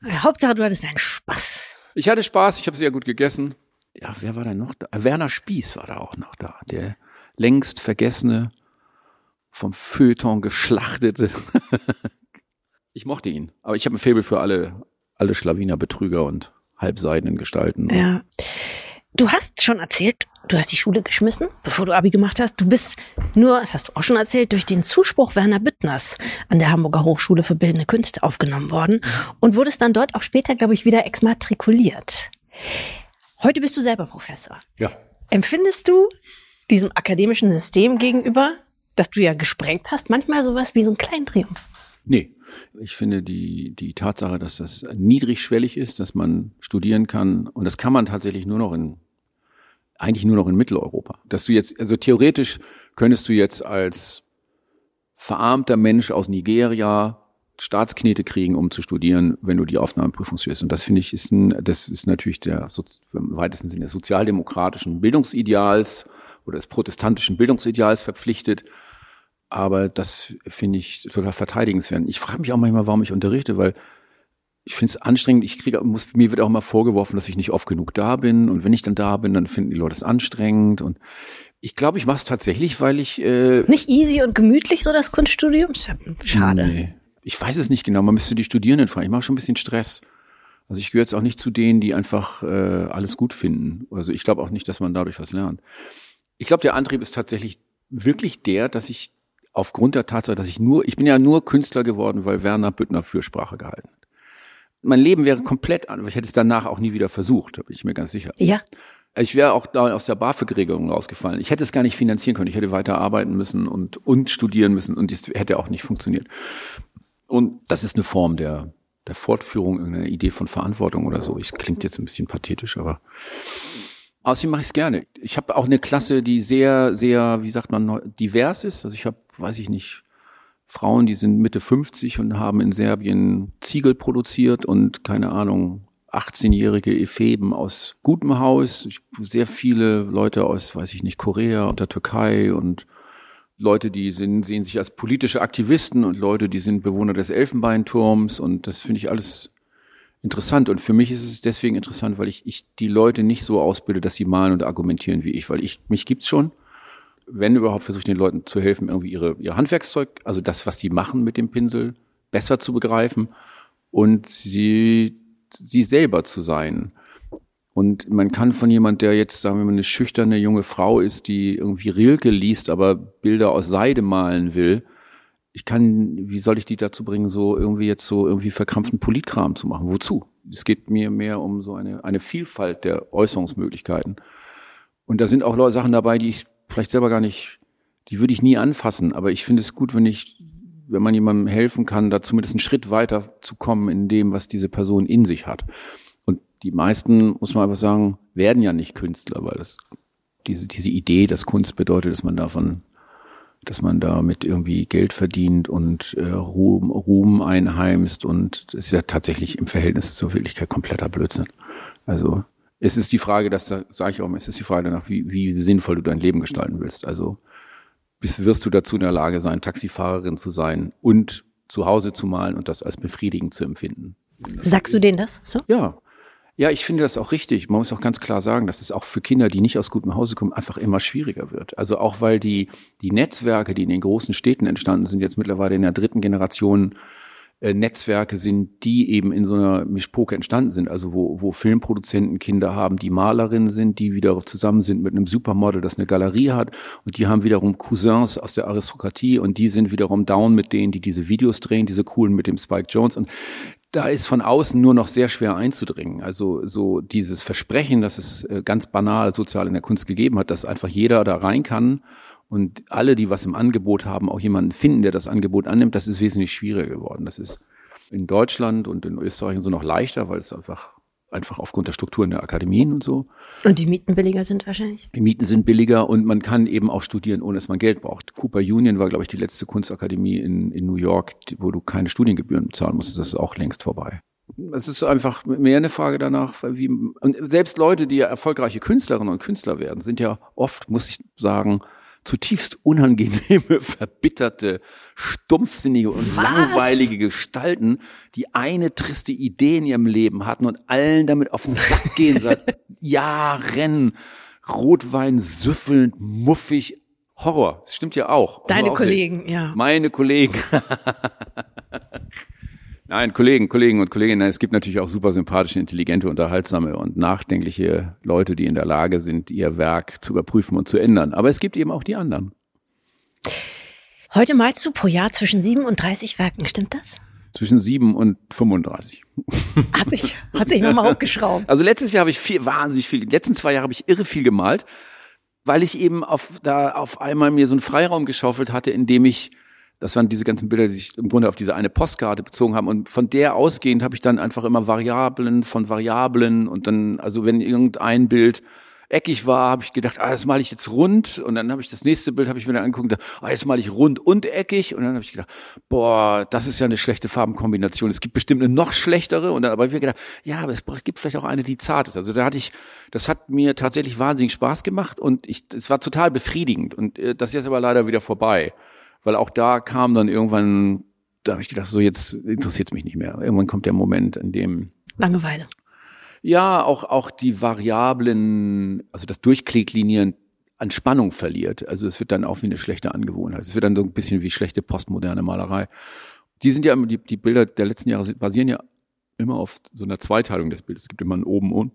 Hauptsache, du hattest einen Spaß. Ich hatte Spaß, ich habe sehr gut gegessen. Ja, wer war da noch da? Werner Spieß war da auch noch da. Der längst vergessene, vom Feuilleton geschlachtete. ich mochte ihn, aber ich habe ein Faible für alle, alle Schlawiner Betrüger und halbseidenen Gestalten. Ja. Du hast schon erzählt, du hast die Schule geschmissen, bevor du Abi gemacht hast. Du bist nur, das hast du auch schon erzählt, durch den Zuspruch Werner Büttners an der Hamburger Hochschule für Bildende Künste aufgenommen worden und wurdest dann dort auch später, glaube ich, wieder exmatrikuliert. Heute bist du selber Professor. Ja. Empfindest du diesem akademischen System gegenüber, das du ja gesprengt hast, manchmal sowas wie so einen kleinen Triumph? Nee. Ich finde die, die Tatsache, dass das niedrigschwellig ist, dass man studieren kann, und das kann man tatsächlich nur noch in, eigentlich nur noch in Mitteleuropa. Dass du jetzt, also theoretisch könntest du jetzt als verarmter Mensch aus Nigeria Staatsknete kriegen, um zu studieren, wenn du die Aufnahmeprüfung studierst. Und das finde ich ist ein, das ist natürlich der im weitesten Sinne des sozialdemokratischen Bildungsideals oder des protestantischen Bildungsideals verpflichtet. Aber das finde ich total verteidigenswert. Ich frage mich auch manchmal, warum ich unterrichte, weil ich finde es anstrengend. Ich kriege, muss, mir wird auch immer vorgeworfen, dass ich nicht oft genug da bin. Und wenn ich dann da bin, dann finden die Leute es anstrengend. Und ich glaube, ich mache es tatsächlich, weil ich äh, nicht easy und gemütlich so das Kunststudium. Schade. Nee, ich weiß es nicht genau. Man müsste die Studierenden fragen. Ich mache schon ein bisschen Stress. Also ich gehöre jetzt auch nicht zu denen, die einfach äh, alles gut finden. Also ich glaube auch nicht, dass man dadurch was lernt. Ich glaube, der Antrieb ist tatsächlich wirklich der, dass ich aufgrund der Tatsache, dass ich nur, ich bin ja nur Künstler geworden, weil Werner Büttner Fürsprache gehalten hat. Mein Leben wäre komplett anders. Ich hätte es danach auch nie wieder versucht, da bin ich mir ganz sicher. Ja. Ich wäre auch da aus der BAföG-Regelung rausgefallen. Ich hätte es gar nicht finanzieren können. Ich hätte weiter arbeiten müssen und, und studieren müssen und es hätte auch nicht funktioniert. Und das ist eine Form der, der Fortführung irgendeiner Idee von Verantwortung oder so. Ich klingt jetzt ein bisschen pathetisch, aber Außerdem mache ich es gerne. Ich habe auch eine Klasse, die sehr, sehr, wie sagt man, divers ist. Also ich habe, weiß ich nicht, Frauen, die sind Mitte 50 und haben in Serbien Ziegel produziert und keine Ahnung, 18-jährige Epheben aus gutem Haus, sehr viele Leute aus, weiß ich nicht, Korea und der Türkei und Leute, die sind, sehen sich als politische Aktivisten und Leute, die sind Bewohner des Elfenbeinturms und das finde ich alles interessant. Und für mich ist es deswegen interessant, weil ich, ich die Leute nicht so ausbilde, dass sie malen und argumentieren wie ich, weil ich, mich gibt's schon. Wenn überhaupt, versuche ich den Leuten zu helfen, irgendwie ihre, ihr Handwerkszeug, also das, was sie machen mit dem Pinsel, besser zu begreifen und sie, sie selber zu sein. Und man kann von jemand, der jetzt, sagen wir mal, eine schüchterne junge Frau ist, die irgendwie Rilke liest, aber Bilder aus Seide malen will, ich kann, wie soll ich die dazu bringen, so irgendwie jetzt so irgendwie verkrampften Politkram zu machen? Wozu? Es geht mir mehr um so eine, eine Vielfalt der Äußerungsmöglichkeiten. Und da sind auch Sachen dabei, die ich vielleicht selber gar nicht, die würde ich nie anfassen. Aber ich finde es gut, wenn ich, wenn man jemandem helfen kann, da zumindest einen Schritt weiter zu kommen in dem, was diese Person in sich hat. Und die meisten, muss man einfach sagen, werden ja nicht Künstler, weil das, diese, diese Idee, dass Kunst bedeutet, dass man davon dass man damit irgendwie Geld verdient und äh, Ruhm, Ruhm einheimst und das ist ja tatsächlich im Verhältnis zur Wirklichkeit kompletter Blödsinn. Also es ist die Frage, dass da sage ich auch, es ist die Frage danach, wie, wie sinnvoll du dein Leben gestalten willst. Also bis wirst du dazu in der Lage sein, Taxifahrerin zu sein und zu Hause zu malen und das als befriedigend zu empfinden. Sagst du denen das so? Ja, ja, ich finde das auch richtig. Man muss auch ganz klar sagen, dass es auch für Kinder, die nicht aus gutem Hause kommen, einfach immer schwieriger wird. Also auch weil die, die Netzwerke, die in den großen Städten entstanden sind, jetzt mittlerweile in der dritten Generation äh, Netzwerke sind, die eben in so einer Mischpoke entstanden sind. Also wo, wo Filmproduzenten Kinder haben, die Malerinnen sind, die wieder zusammen sind mit einem Supermodel, das eine Galerie hat. Und die haben wiederum Cousins aus der Aristokratie und die sind wiederum down mit denen, die diese Videos drehen, diese coolen mit dem Spike Jones. Und da ist von außen nur noch sehr schwer einzudringen. Also so dieses Versprechen, dass es äh, ganz banal sozial in der Kunst gegeben hat, dass einfach jeder da rein kann und alle, die was im Angebot haben, auch jemanden finden, der das Angebot annimmt, das ist wesentlich schwieriger geworden. Das ist in Deutschland und in Österreich so noch leichter, weil es einfach einfach aufgrund der Strukturen der Akademien und so. Und die Mieten billiger sind wahrscheinlich? Die Mieten sind billiger und man kann eben auch studieren, ohne dass man Geld braucht. Cooper Union war, glaube ich, die letzte Kunstakademie in, in New York, wo du keine Studiengebühren bezahlen musst. Das ist auch längst vorbei. Es ist einfach mehr eine Frage danach, wie, und selbst Leute, die ja erfolgreiche Künstlerinnen und Künstler werden, sind ja oft, muss ich sagen, zutiefst unangenehme, verbitterte, stumpfsinnige und Was? langweilige Gestalten, die eine triste Idee in ihrem Leben hatten und allen damit auf den Sack gehen seit Jahren. Rotwein, süffelnd, muffig, Horror. Das stimmt ja auch. Deine Kollegen, ja. Meine Kollegen. Nein, Kollegen, Kollegen und Kolleginnen, es gibt natürlich auch super sympathische, intelligente, unterhaltsame und nachdenkliche Leute, die in der Lage sind, ihr Werk zu überprüfen und zu ändern. Aber es gibt eben auch die anderen. Heute malst du pro Jahr zwischen sieben und 30 Werken, stimmt das? Zwischen sieben und 35. Hat sich, hat sich nochmal hochgeschraubt. Also letztes Jahr habe ich viel, wahnsinnig viel, die letzten zwei Jahre habe ich irre viel gemalt, weil ich eben auf, da auf einmal mir so einen Freiraum geschaufelt hatte, in dem ich das waren diese ganzen Bilder, die sich im Grunde auf diese eine Postkarte bezogen haben. Und von der ausgehend habe ich dann einfach immer Variablen von Variablen und dann, also wenn irgendein Bild eckig war, habe ich gedacht, ah, das male ich jetzt rund. Und dann habe ich das nächste Bild, habe ich mir dann angeguckt, ah, jetzt male ich rund und eckig. Und dann habe ich gedacht, boah, das ist ja eine schlechte Farbenkombination. Es gibt bestimmt eine noch schlechtere. Und dann aber ich mir gedacht, ja, aber es gibt vielleicht auch eine, die zart ist. Also da hatte ich, das hat mir tatsächlich wahnsinnig Spaß gemacht und ich, es war total befriedigend. Und äh, das ist jetzt aber leider wieder vorbei weil auch da kam dann irgendwann, da habe ich gedacht, so jetzt interessiert es mich nicht mehr. Irgendwann kommt der Moment, in dem Langeweile. Ja, auch auch die Variablen, also das Durchklicklinieren an Spannung verliert. Also es wird dann auch wie eine schlechte Angewohnheit. Es wird dann so ein bisschen wie schlechte postmoderne Malerei. Die sind ja immer, die, die Bilder der letzten Jahre basieren ja immer auf so einer Zweiteilung des Bildes. Es gibt immer ein oben und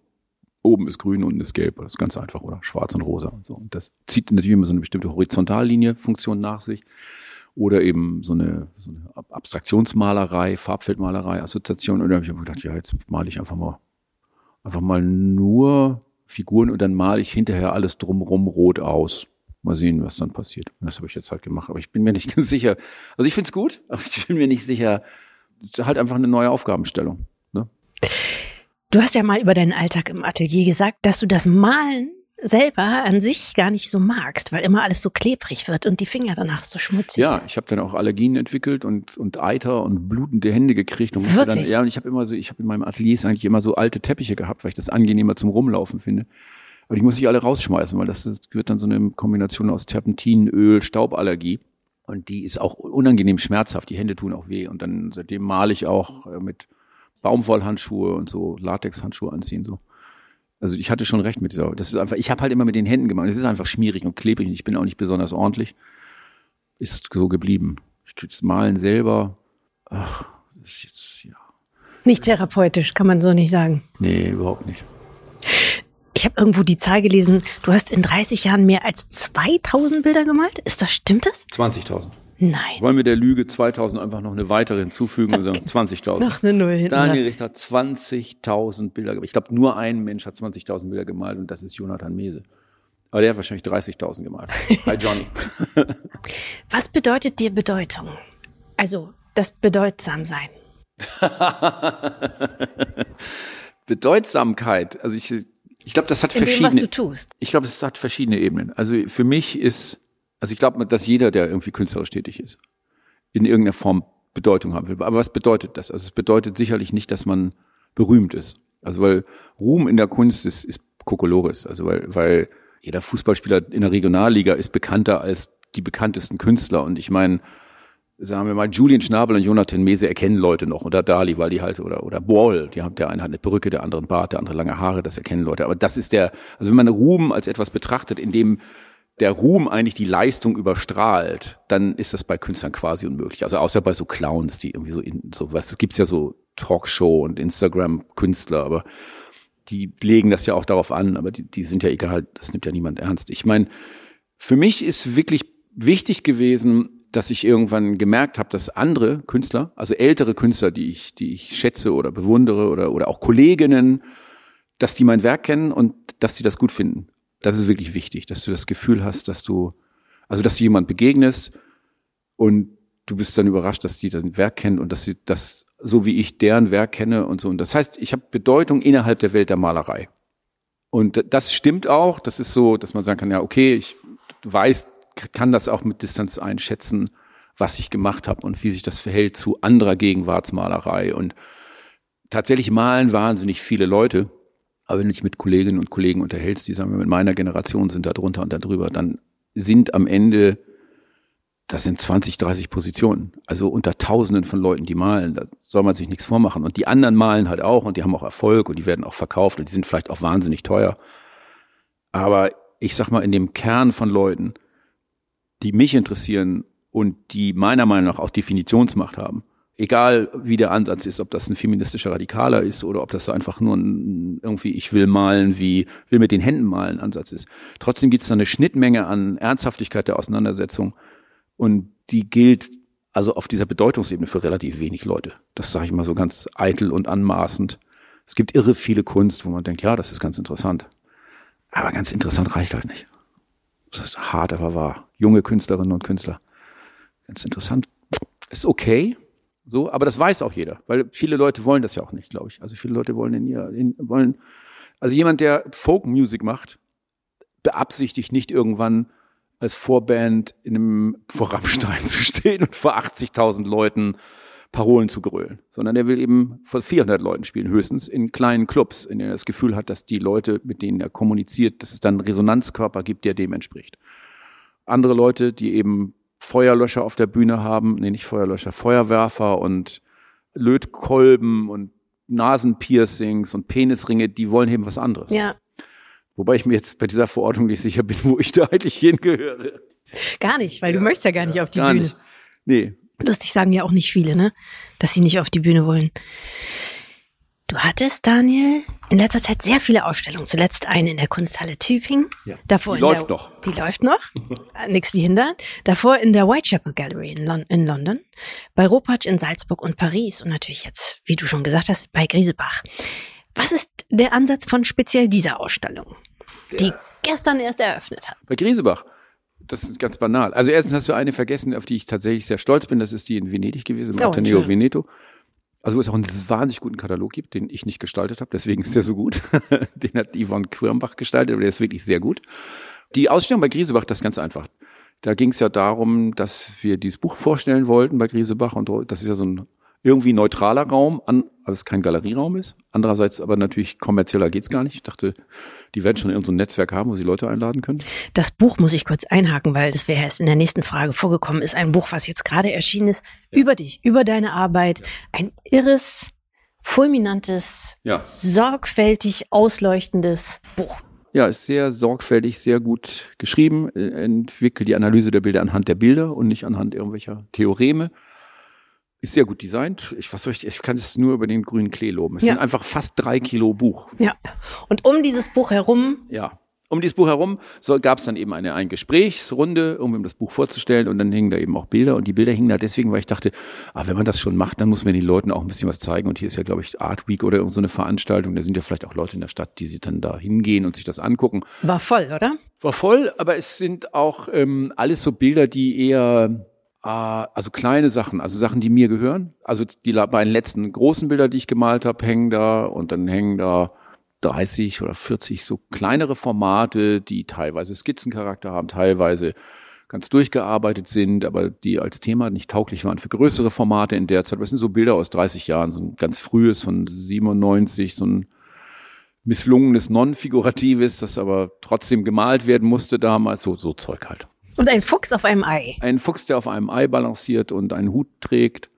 oben ist grün, unten ist gelb. Das ist ganz einfach, oder? Schwarz und rosa und so. Und das zieht natürlich immer so eine bestimmte Horizontallinie Funktion nach sich. Oder eben so eine, so eine Abstraktionsmalerei, Farbfeldmalerei, Assoziation. Und dann habe ich gedacht, ja, jetzt male ich einfach mal, einfach mal nur Figuren und dann male ich hinterher alles drumrum rot aus. Mal sehen, was dann passiert. Und das habe ich jetzt halt gemacht. Aber ich bin mir nicht ganz sicher. Also ich finde es gut, aber ich bin mir nicht sicher. Es ist halt einfach eine neue Aufgabenstellung. Ne? Du hast ja mal über deinen Alltag im Atelier gesagt, dass du das Malen selber an sich gar nicht so magst, weil immer alles so klebrig wird und die Finger danach so schmutzig Ja, ich habe dann auch Allergien entwickelt und und Eiter und blutende Hände gekriegt und musste Wirklich? dann ja und ich habe immer so ich habe in meinem Atelier eigentlich immer so alte Teppiche gehabt, weil ich das angenehmer zum rumlaufen finde. Aber die muss ich alle rausschmeißen, weil das, das wird dann so eine Kombination aus Terpentin, Öl, Stauballergie und die ist auch unangenehm schmerzhaft, die Hände tun auch weh und dann seitdem male ich auch äh, mit Baumwollhandschuhe und so Latexhandschuhe anziehen so. Also ich hatte schon recht mit dieser. Das ist einfach. Ich habe halt immer mit den Händen gemacht. Es ist einfach schmierig und klebrig und ich bin auch nicht besonders ordentlich. Ist so geblieben. Ich das Malen selber. Ach, das ist jetzt ja. Nicht therapeutisch, kann man so nicht sagen. Nee, überhaupt nicht. Ich habe irgendwo die Zahl gelesen, du hast in 30 Jahren mehr als 2000 Bilder gemalt. Ist das, stimmt das? 20.000. Nein. Wollen wir der Lüge 2000 einfach noch eine weitere hinzufügen und sagen 20.000? noch eine Null hinten. Daniel Richter hat 20.000 Bilder gemalt. Ich glaube, nur ein Mensch hat 20.000 Bilder gemalt und das ist Jonathan Mese. Aber der hat wahrscheinlich 30.000 gemalt. Hi Johnny. Was bedeutet dir Bedeutung? Also das Bedeutsamsein. Bedeutsamkeit. Also ich, ich glaube, das hat In verschiedene. Dem, was du tust. Ich glaube, es hat verschiedene Ebenen. Also für mich ist also ich glaube, dass jeder, der irgendwie künstlerisch tätig ist, in irgendeiner Form Bedeutung haben will. Aber was bedeutet das? Also es bedeutet sicherlich nicht, dass man berühmt ist. Also weil Ruhm in der Kunst ist, ist Kokolores. Also weil, weil jeder Fußballspieler in der Regionalliga ist bekannter als die bekanntesten Künstler. Und ich meine, sagen wir mal, Julian Schnabel und Jonathan Mese erkennen Leute noch oder Dali, weil die halt, oder, oder Wall, die haben, der eine hat eine Perücke, der andere einen Bart, der andere lange Haare, das erkennen Leute. Aber das ist der, also wenn man Ruhm als etwas betrachtet, in dem der Ruhm eigentlich die Leistung überstrahlt, dann ist das bei Künstlern quasi unmöglich. Also außer bei so Clowns, die irgendwie so in so was, es gibt ja so Talkshow und Instagram-Künstler, aber die legen das ja auch darauf an, aber die, die sind ja egal, das nimmt ja niemand ernst. Ich meine, für mich ist wirklich wichtig gewesen, dass ich irgendwann gemerkt habe, dass andere Künstler, also ältere Künstler, die ich, die ich schätze oder bewundere oder, oder auch Kolleginnen, dass die mein Werk kennen und dass sie das gut finden. Das ist wirklich wichtig, dass du das Gefühl hast, dass du, also dass du jemand begegnest und du bist dann überrascht, dass die dein Werk kennen und dass sie das so wie ich deren Werk kenne und so. Und das heißt, ich habe Bedeutung innerhalb der Welt der Malerei. Und das stimmt auch. Das ist so, dass man sagen kann, ja, okay, ich weiß, kann das auch mit Distanz einschätzen, was ich gemacht habe und wie sich das verhält zu anderer Gegenwartsmalerei. Und tatsächlich malen wahnsinnig viele Leute. Aber wenn du dich mit Kolleginnen und Kollegen unterhältst, die sagen wir mit meiner Generation sind da drunter und da drüber, dann sind am Ende, das sind 20, 30 Positionen. Also unter Tausenden von Leuten, die malen, da soll man sich nichts vormachen. Und die anderen malen halt auch und die haben auch Erfolg und die werden auch verkauft und die sind vielleicht auch wahnsinnig teuer. Aber ich sag mal, in dem Kern von Leuten, die mich interessieren und die meiner Meinung nach auch Definitionsmacht haben, egal wie der Ansatz ist, ob das ein feministischer Radikaler ist oder ob das so einfach nur ein irgendwie ich will malen wie will mit den Händen malen Ansatz ist. Trotzdem gibt es da eine Schnittmenge an Ernsthaftigkeit der Auseinandersetzung und die gilt also auf dieser Bedeutungsebene für relativ wenig Leute. Das sage ich mal so ganz eitel und anmaßend. Es gibt irre viele Kunst, wo man denkt, ja, das ist ganz interessant. Aber ganz interessant reicht halt nicht. Das ist hart, aber wahr. Junge Künstlerinnen und Künstler. Ganz interessant. Ist okay, so, aber das weiß auch jeder, weil viele Leute wollen das ja auch nicht, glaube ich. Also viele Leute wollen in ihr, in, wollen, also jemand, der Folk Music macht, beabsichtigt nicht irgendwann als Vorband in einem vor zu stehen und vor 80.000 Leuten Parolen zu grölen, sondern er will eben vor 400 Leuten spielen, höchstens in kleinen Clubs, in denen er das Gefühl hat, dass die Leute, mit denen er kommuniziert, dass es dann einen Resonanzkörper gibt, der dem entspricht. Andere Leute, die eben Feuerlöscher auf der Bühne haben, nee, nicht Feuerlöscher, Feuerwerfer und Lötkolben und Nasenpiercings und Penisringe, die wollen eben was anderes. Ja. Wobei ich mir jetzt bei dieser Verordnung nicht sicher bin, wo ich da eigentlich hingehöre. Gar nicht, weil ja, du möchtest ja gar nicht auf die gar Bühne. Nicht. Nee. Lustig sagen ja auch nicht viele, ne? Dass sie nicht auf die Bühne wollen. Du hattest, Daniel, in letzter Zeit sehr viele Ausstellungen. Zuletzt eine in der Kunsthalle Tübingen. Ja, Davor die läuft der, noch. Die läuft noch. Nichts wie hindern. Davor in der Whitechapel Gallery in, Lon in London. Bei Ropatsch in Salzburg und Paris. Und natürlich jetzt, wie du schon gesagt hast, bei Griesebach. Was ist der Ansatz von speziell dieser Ausstellung, ja. die gestern erst eröffnet hat? Bei Griesebach. Das ist ganz banal. Also erstens hast du eine vergessen, auf die ich tatsächlich sehr stolz bin. Das ist die in Venedig gewesen, im oh, Veneto. Also wo es auch einen wahnsinnig guten Katalog gibt, den ich nicht gestaltet habe, deswegen ist der so gut. den hat Yvonne Quirmbach gestaltet, aber der ist wirklich sehr gut. Die Ausstellung bei Griesebach, das ist ganz einfach. Da ging es ja darum, dass wir dieses Buch vorstellen wollten bei Griesebach und das ist ja so ein irgendwie neutraler Raum, an, weil es kein Galerieraum ist. Andererseits aber natürlich kommerzieller geht's gar nicht. Ich dachte, die werden schon irgendein so Netzwerk haben, wo sie Leute einladen können. Das Buch muss ich kurz einhaken, weil das wäre erst in der nächsten Frage vorgekommen, ist ein Buch, was jetzt gerade erschienen ist, ja. über dich, über deine Arbeit. Ja. Ein irres, fulminantes, ja. sorgfältig ausleuchtendes Buch. Ja, ist sehr sorgfältig, sehr gut geschrieben, äh, entwickelt die Analyse der Bilder anhand der Bilder und nicht anhand irgendwelcher Theoreme. Ist sehr gut designt. Ich, was soll ich, ich kann es nur über den grünen Klee loben. Es ja. sind einfach fast drei Kilo Buch. Ja. Und um dieses Buch herum. Ja. Um dieses Buch herum so, gab es dann eben eine, eine Gesprächsrunde, um ihm das Buch vorzustellen und dann hingen da eben auch Bilder und die Bilder hingen da deswegen, weil ich dachte, ah, wenn man das schon macht, dann muss man den Leuten auch ein bisschen was zeigen und hier ist ja, glaube ich, Art Week oder irgendeine so Veranstaltung, da sind ja vielleicht auch Leute in der Stadt, die sich dann da hingehen und sich das angucken. War voll, oder? War voll, aber es sind auch ähm, alles so Bilder, die eher also kleine Sachen, also Sachen, die mir gehören. Also die beiden letzten großen Bilder, die ich gemalt habe, hängen da und dann hängen da 30 oder 40 so kleinere Formate, die teilweise Skizzencharakter haben, teilweise ganz durchgearbeitet sind, aber die als Thema nicht tauglich waren für größere Formate in der Zeit. Das sind so Bilder aus 30 Jahren, so ein ganz frühes von 97, so ein misslungenes Non-Figuratives, das aber trotzdem gemalt werden musste damals, so, so Zeug halt. Und ein Fuchs auf einem Ei. Ein Fuchs, der auf einem Ei balanciert und einen Hut trägt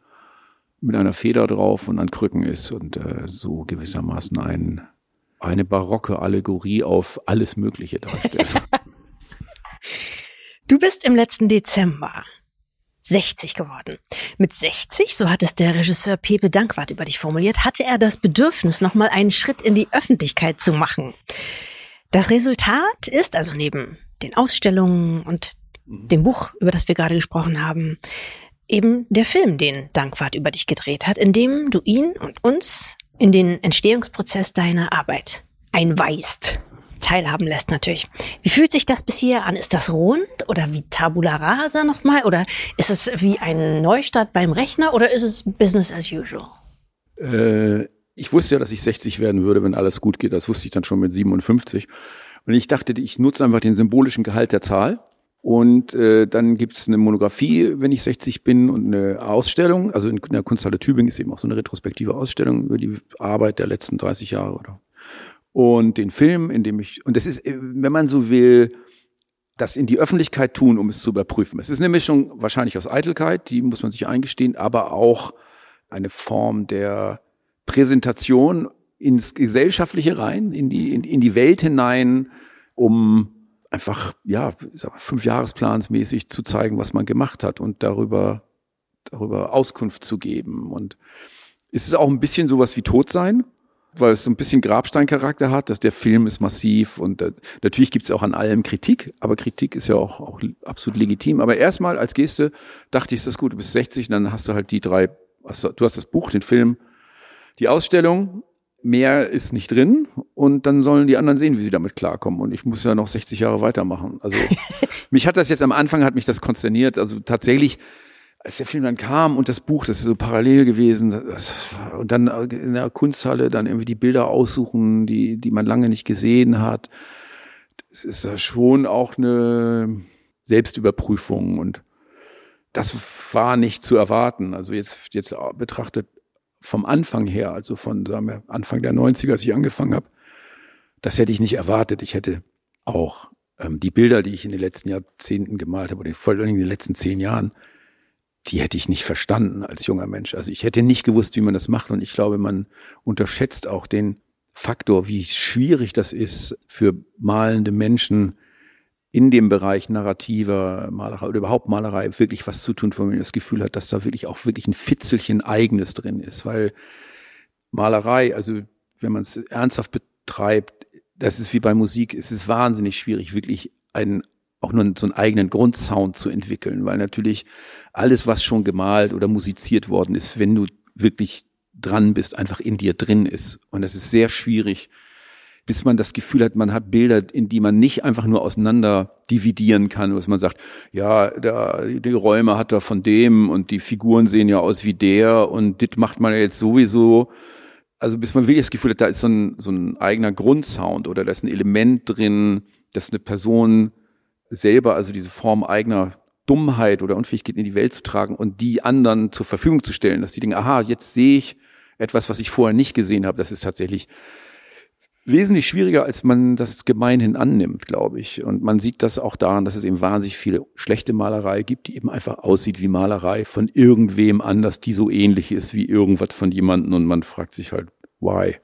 mit einer Feder drauf und an Krücken ist und äh, so gewissermaßen ein, eine barocke Allegorie auf alles Mögliche darstellt. Du bist im letzten Dezember 60 geworden. Mit 60, so hat es der Regisseur Pepe Dankwart über dich formuliert, hatte er das Bedürfnis, nochmal einen Schritt in die Öffentlichkeit zu machen. Das Resultat ist also neben den Ausstellungen und dem Buch, über das wir gerade gesprochen haben, eben der Film, den Dankwart über dich gedreht hat, in dem du ihn und uns in den Entstehungsprozess deiner Arbeit einweist teilhaben lässt natürlich. Wie fühlt sich das bis hier an? Ist das rund oder wie Tabula Rasa nochmal? Oder ist es wie ein Neustart beim Rechner oder ist es Business as usual? Äh, ich wusste ja, dass ich 60 werden würde, wenn alles gut geht. Das wusste ich dann schon mit 57. Und ich dachte, ich nutze einfach den symbolischen Gehalt der Zahl. Und äh, dann gibt's eine Monographie, wenn ich 60 bin, und eine Ausstellung. Also in der Kunsthalle Tübingen ist eben auch so eine retrospektive Ausstellung über die Arbeit der letzten 30 Jahre oder und den Film, in dem ich, und das ist, wenn man so will, das in die Öffentlichkeit tun, um es zu überprüfen. Es ist eine Mischung wahrscheinlich aus Eitelkeit, die muss man sich eingestehen, aber auch eine Form der Präsentation ins Gesellschaftliche rein, in die, in, in die Welt hinein, um einfach, ja, fünf Jahresplansmäßig zu zeigen, was man gemacht hat und darüber, darüber Auskunft zu geben. Und es ist auch ein bisschen sowas wie Todsein weil es so ein bisschen Grabsteincharakter hat, dass der Film ist massiv und äh, natürlich gibt es auch an allem Kritik, aber Kritik ist ja auch, auch absolut legitim. Aber erstmal als Geste dachte ich, ist das gut, du bist 60 und dann hast du halt die drei, also, du hast das Buch, den Film, die Ausstellung, mehr ist nicht drin und dann sollen die anderen sehen, wie sie damit klarkommen. Und ich muss ja noch 60 Jahre weitermachen. Also mich hat das jetzt am Anfang, hat mich das konsterniert. Also tatsächlich als der Film dann kam und das Buch, das ist so parallel gewesen, das, und dann in der Kunsthalle dann irgendwie die Bilder aussuchen, die, die man lange nicht gesehen hat. Das ist ja schon auch eine Selbstüberprüfung und das war nicht zu erwarten. Also jetzt, jetzt betrachtet vom Anfang her, also von sagen wir, Anfang der 90er, als ich angefangen habe, das hätte ich nicht erwartet. Ich hätte auch ähm, die Bilder, die ich in den letzten Jahrzehnten gemalt habe, oder vor allem in den letzten zehn Jahren, die hätte ich nicht verstanden als junger Mensch. Also ich hätte nicht gewusst, wie man das macht. Und ich glaube, man unterschätzt auch den Faktor, wie schwierig das ist für malende Menschen in dem Bereich narrativer Malerei oder überhaupt Malerei wirklich was zu tun, wenn man das Gefühl hat, dass da wirklich auch wirklich ein Fitzelchen eigenes drin ist. Weil Malerei, also wenn man es ernsthaft betreibt, das ist wie bei Musik, es ist wahnsinnig schwierig, wirklich einen auch nur so einen eigenen Grundsound zu entwickeln, weil natürlich alles, was schon gemalt oder musiziert worden ist, wenn du wirklich dran bist, einfach in dir drin ist. Und das ist sehr schwierig, bis man das Gefühl hat, man hat Bilder, in die man nicht einfach nur auseinander dividieren kann, dass man sagt, ja, da, die Räume hat er von dem und die Figuren sehen ja aus wie der und das macht man ja jetzt sowieso. Also bis man wirklich das Gefühl hat, da ist so ein, so ein eigener Grundsound oder da ist ein Element drin, dass eine Person selber, also diese Form eigener Dummheit oder Unfähigkeit in die Welt zu tragen und die anderen zur Verfügung zu stellen, dass die denken, aha, jetzt sehe ich etwas, was ich vorher nicht gesehen habe. Das ist tatsächlich wesentlich schwieriger, als man das gemeinhin annimmt, glaube ich. Und man sieht das auch daran, dass es eben wahnsinnig viele schlechte Malerei gibt, die eben einfach aussieht wie Malerei von irgendwem anders, die so ähnlich ist wie irgendwas von jemandem und man fragt sich halt, why?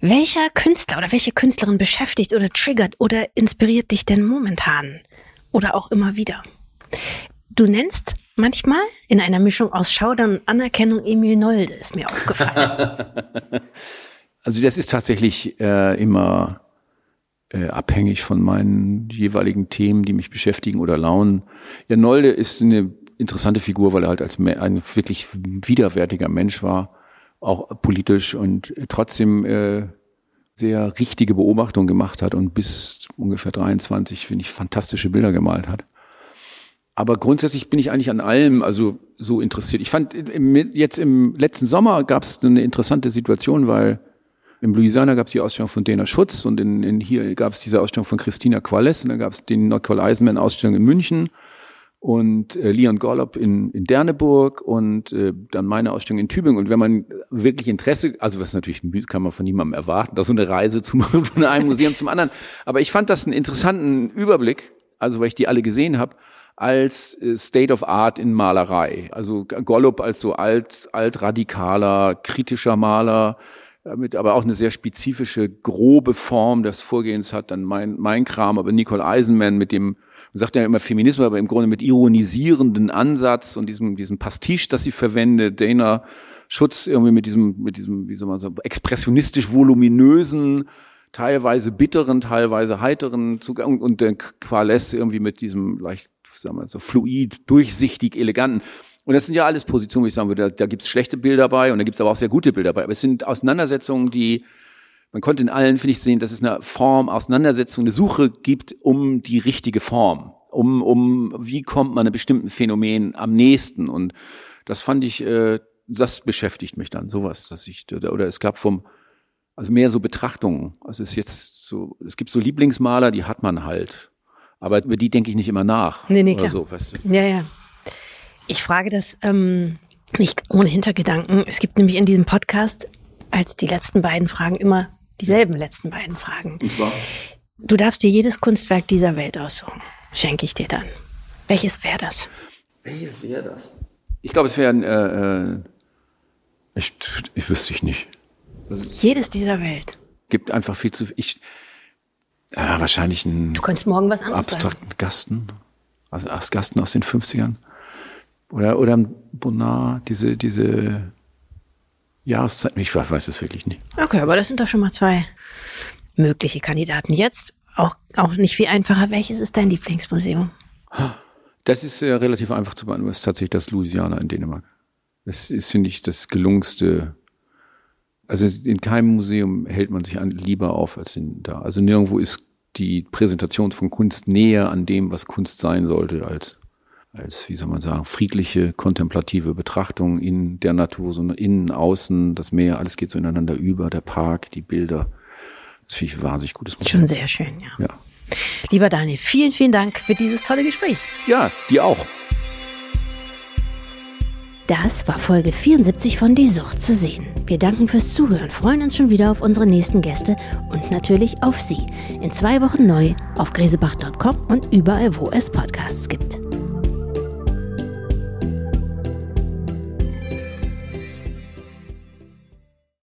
Welcher Künstler oder welche Künstlerin beschäftigt oder triggert oder inspiriert dich denn momentan? Oder auch immer wieder? Du nennst manchmal in einer Mischung aus Schaudern und Anerkennung Emil Nolde, ist mir aufgefallen. also das ist tatsächlich äh, immer äh, abhängig von meinen jeweiligen Themen, die mich beschäftigen oder launen. Ja, Nolde ist eine interessante Figur, weil er halt als ein wirklich widerwärtiger Mensch war auch politisch und trotzdem äh, sehr richtige Beobachtung gemacht hat und bis ungefähr 23, finde ich, fantastische Bilder gemalt hat. Aber grundsätzlich bin ich eigentlich an allem also so interessiert. Ich fand jetzt im letzten Sommer gab es eine interessante Situation, weil in Louisiana gab es die Ausstellung von Dana Schutz und in, in hier gab es diese Ausstellung von Christina Quales und dann gab es die Nicole Eisenman Ausstellung in München und äh, Leon Gorlop in, in Derneburg und äh, dann meine Ausstellung in Tübingen. Und wenn man wirklich Interesse, also was natürlich kann man von niemandem erwarten, da so eine Reise zu machen von einem Museum zum anderen. Aber ich fand das einen interessanten Überblick, also weil ich die alle gesehen habe, als äh, State of Art in Malerei. Also Gollop als so alt, altradikaler, kritischer Maler, damit aber auch eine sehr spezifische, grobe Form des Vorgehens hat, dann mein, mein Kram, aber Nicole Eisenman mit dem, man sagt ja immer Feminismus, aber im Grunde mit ironisierenden Ansatz und diesem, diesem Pastiche, das sie verwendet, Dana Schutz irgendwie mit diesem, mit diesem, wie soll man sagen, expressionistisch voluminösen, teilweise bitteren, teilweise heiteren Zugang und der Quales irgendwie mit diesem leicht, sagen wir so, fluid, durchsichtig, eleganten. Und das sind ja alles Positionen, wo ich sagen würde, da, da gibt es schlechte Bilder bei und da gibt es aber auch sehr gute Bilder bei. Aber es sind Auseinandersetzungen, die, man konnte in allen, finde ich, sehen, dass es eine Form, Auseinandersetzung, eine Suche gibt um die richtige Form. Um, um wie kommt man einem bestimmten Phänomen am nächsten. Und das fand ich, äh, das beschäftigt mich dann, sowas, dass ich, oder, oder es gab vom, also mehr so Betrachtungen. Also es ist jetzt so, es gibt so Lieblingsmaler, die hat man halt. Aber über die denke ich nicht immer nach. Nee, nee, klar. So, weißt du. Ja, ja. Ich frage das ähm, nicht ohne Hintergedanken. Es gibt nämlich in diesem Podcast als die letzten beiden Fragen immer dieselben letzten beiden Fragen. Und zwar? Du darfst dir jedes Kunstwerk dieser Welt aussuchen. Schenke ich dir dann. Welches wäre das? Welches wäre das? Ich glaube, es wäre ein, äh, äh, ich, ich wüsste ich nicht. Also, jedes dieser Welt. Gibt einfach viel zu ich äh, wahrscheinlich ein Du könntest morgen was anderes abstrakten sagen. Gasten. Also Gasten aus den 50ern. Oder, oder ein Bonnard, diese, diese Jahreszeit. Ich weiß es wirklich nicht. Okay, aber das sind doch schon mal zwei mögliche Kandidaten. Jetzt auch, auch nicht viel einfacher. Welches ist dein Lieblingsmuseum? Das ist äh, relativ einfach zu beantworten. Das ist tatsächlich das Louisiana in Dänemark. Das ist, finde ich, das gelungenste. Also in keinem Museum hält man sich an, lieber auf als in da. Also nirgendwo ist die Präsentation von Kunst näher an dem, was Kunst sein sollte, als als, wie soll man sagen, friedliche, kontemplative Betrachtung in der Natur, so innen, außen, das Meer, alles geht so ineinander über, der Park, die Bilder. Das finde ich wahnsinnig gutes Museum. Schon sehr schön, ja. ja. Lieber Daniel, vielen, vielen Dank für dieses tolle Gespräch. Ja, dir auch. Das war Folge 74 von Die Sucht zu sehen. Wir danken fürs Zuhören, freuen uns schon wieder auf unsere nächsten Gäste und natürlich auf Sie. In zwei Wochen neu auf grisebach.com und überall, wo es Podcasts gibt.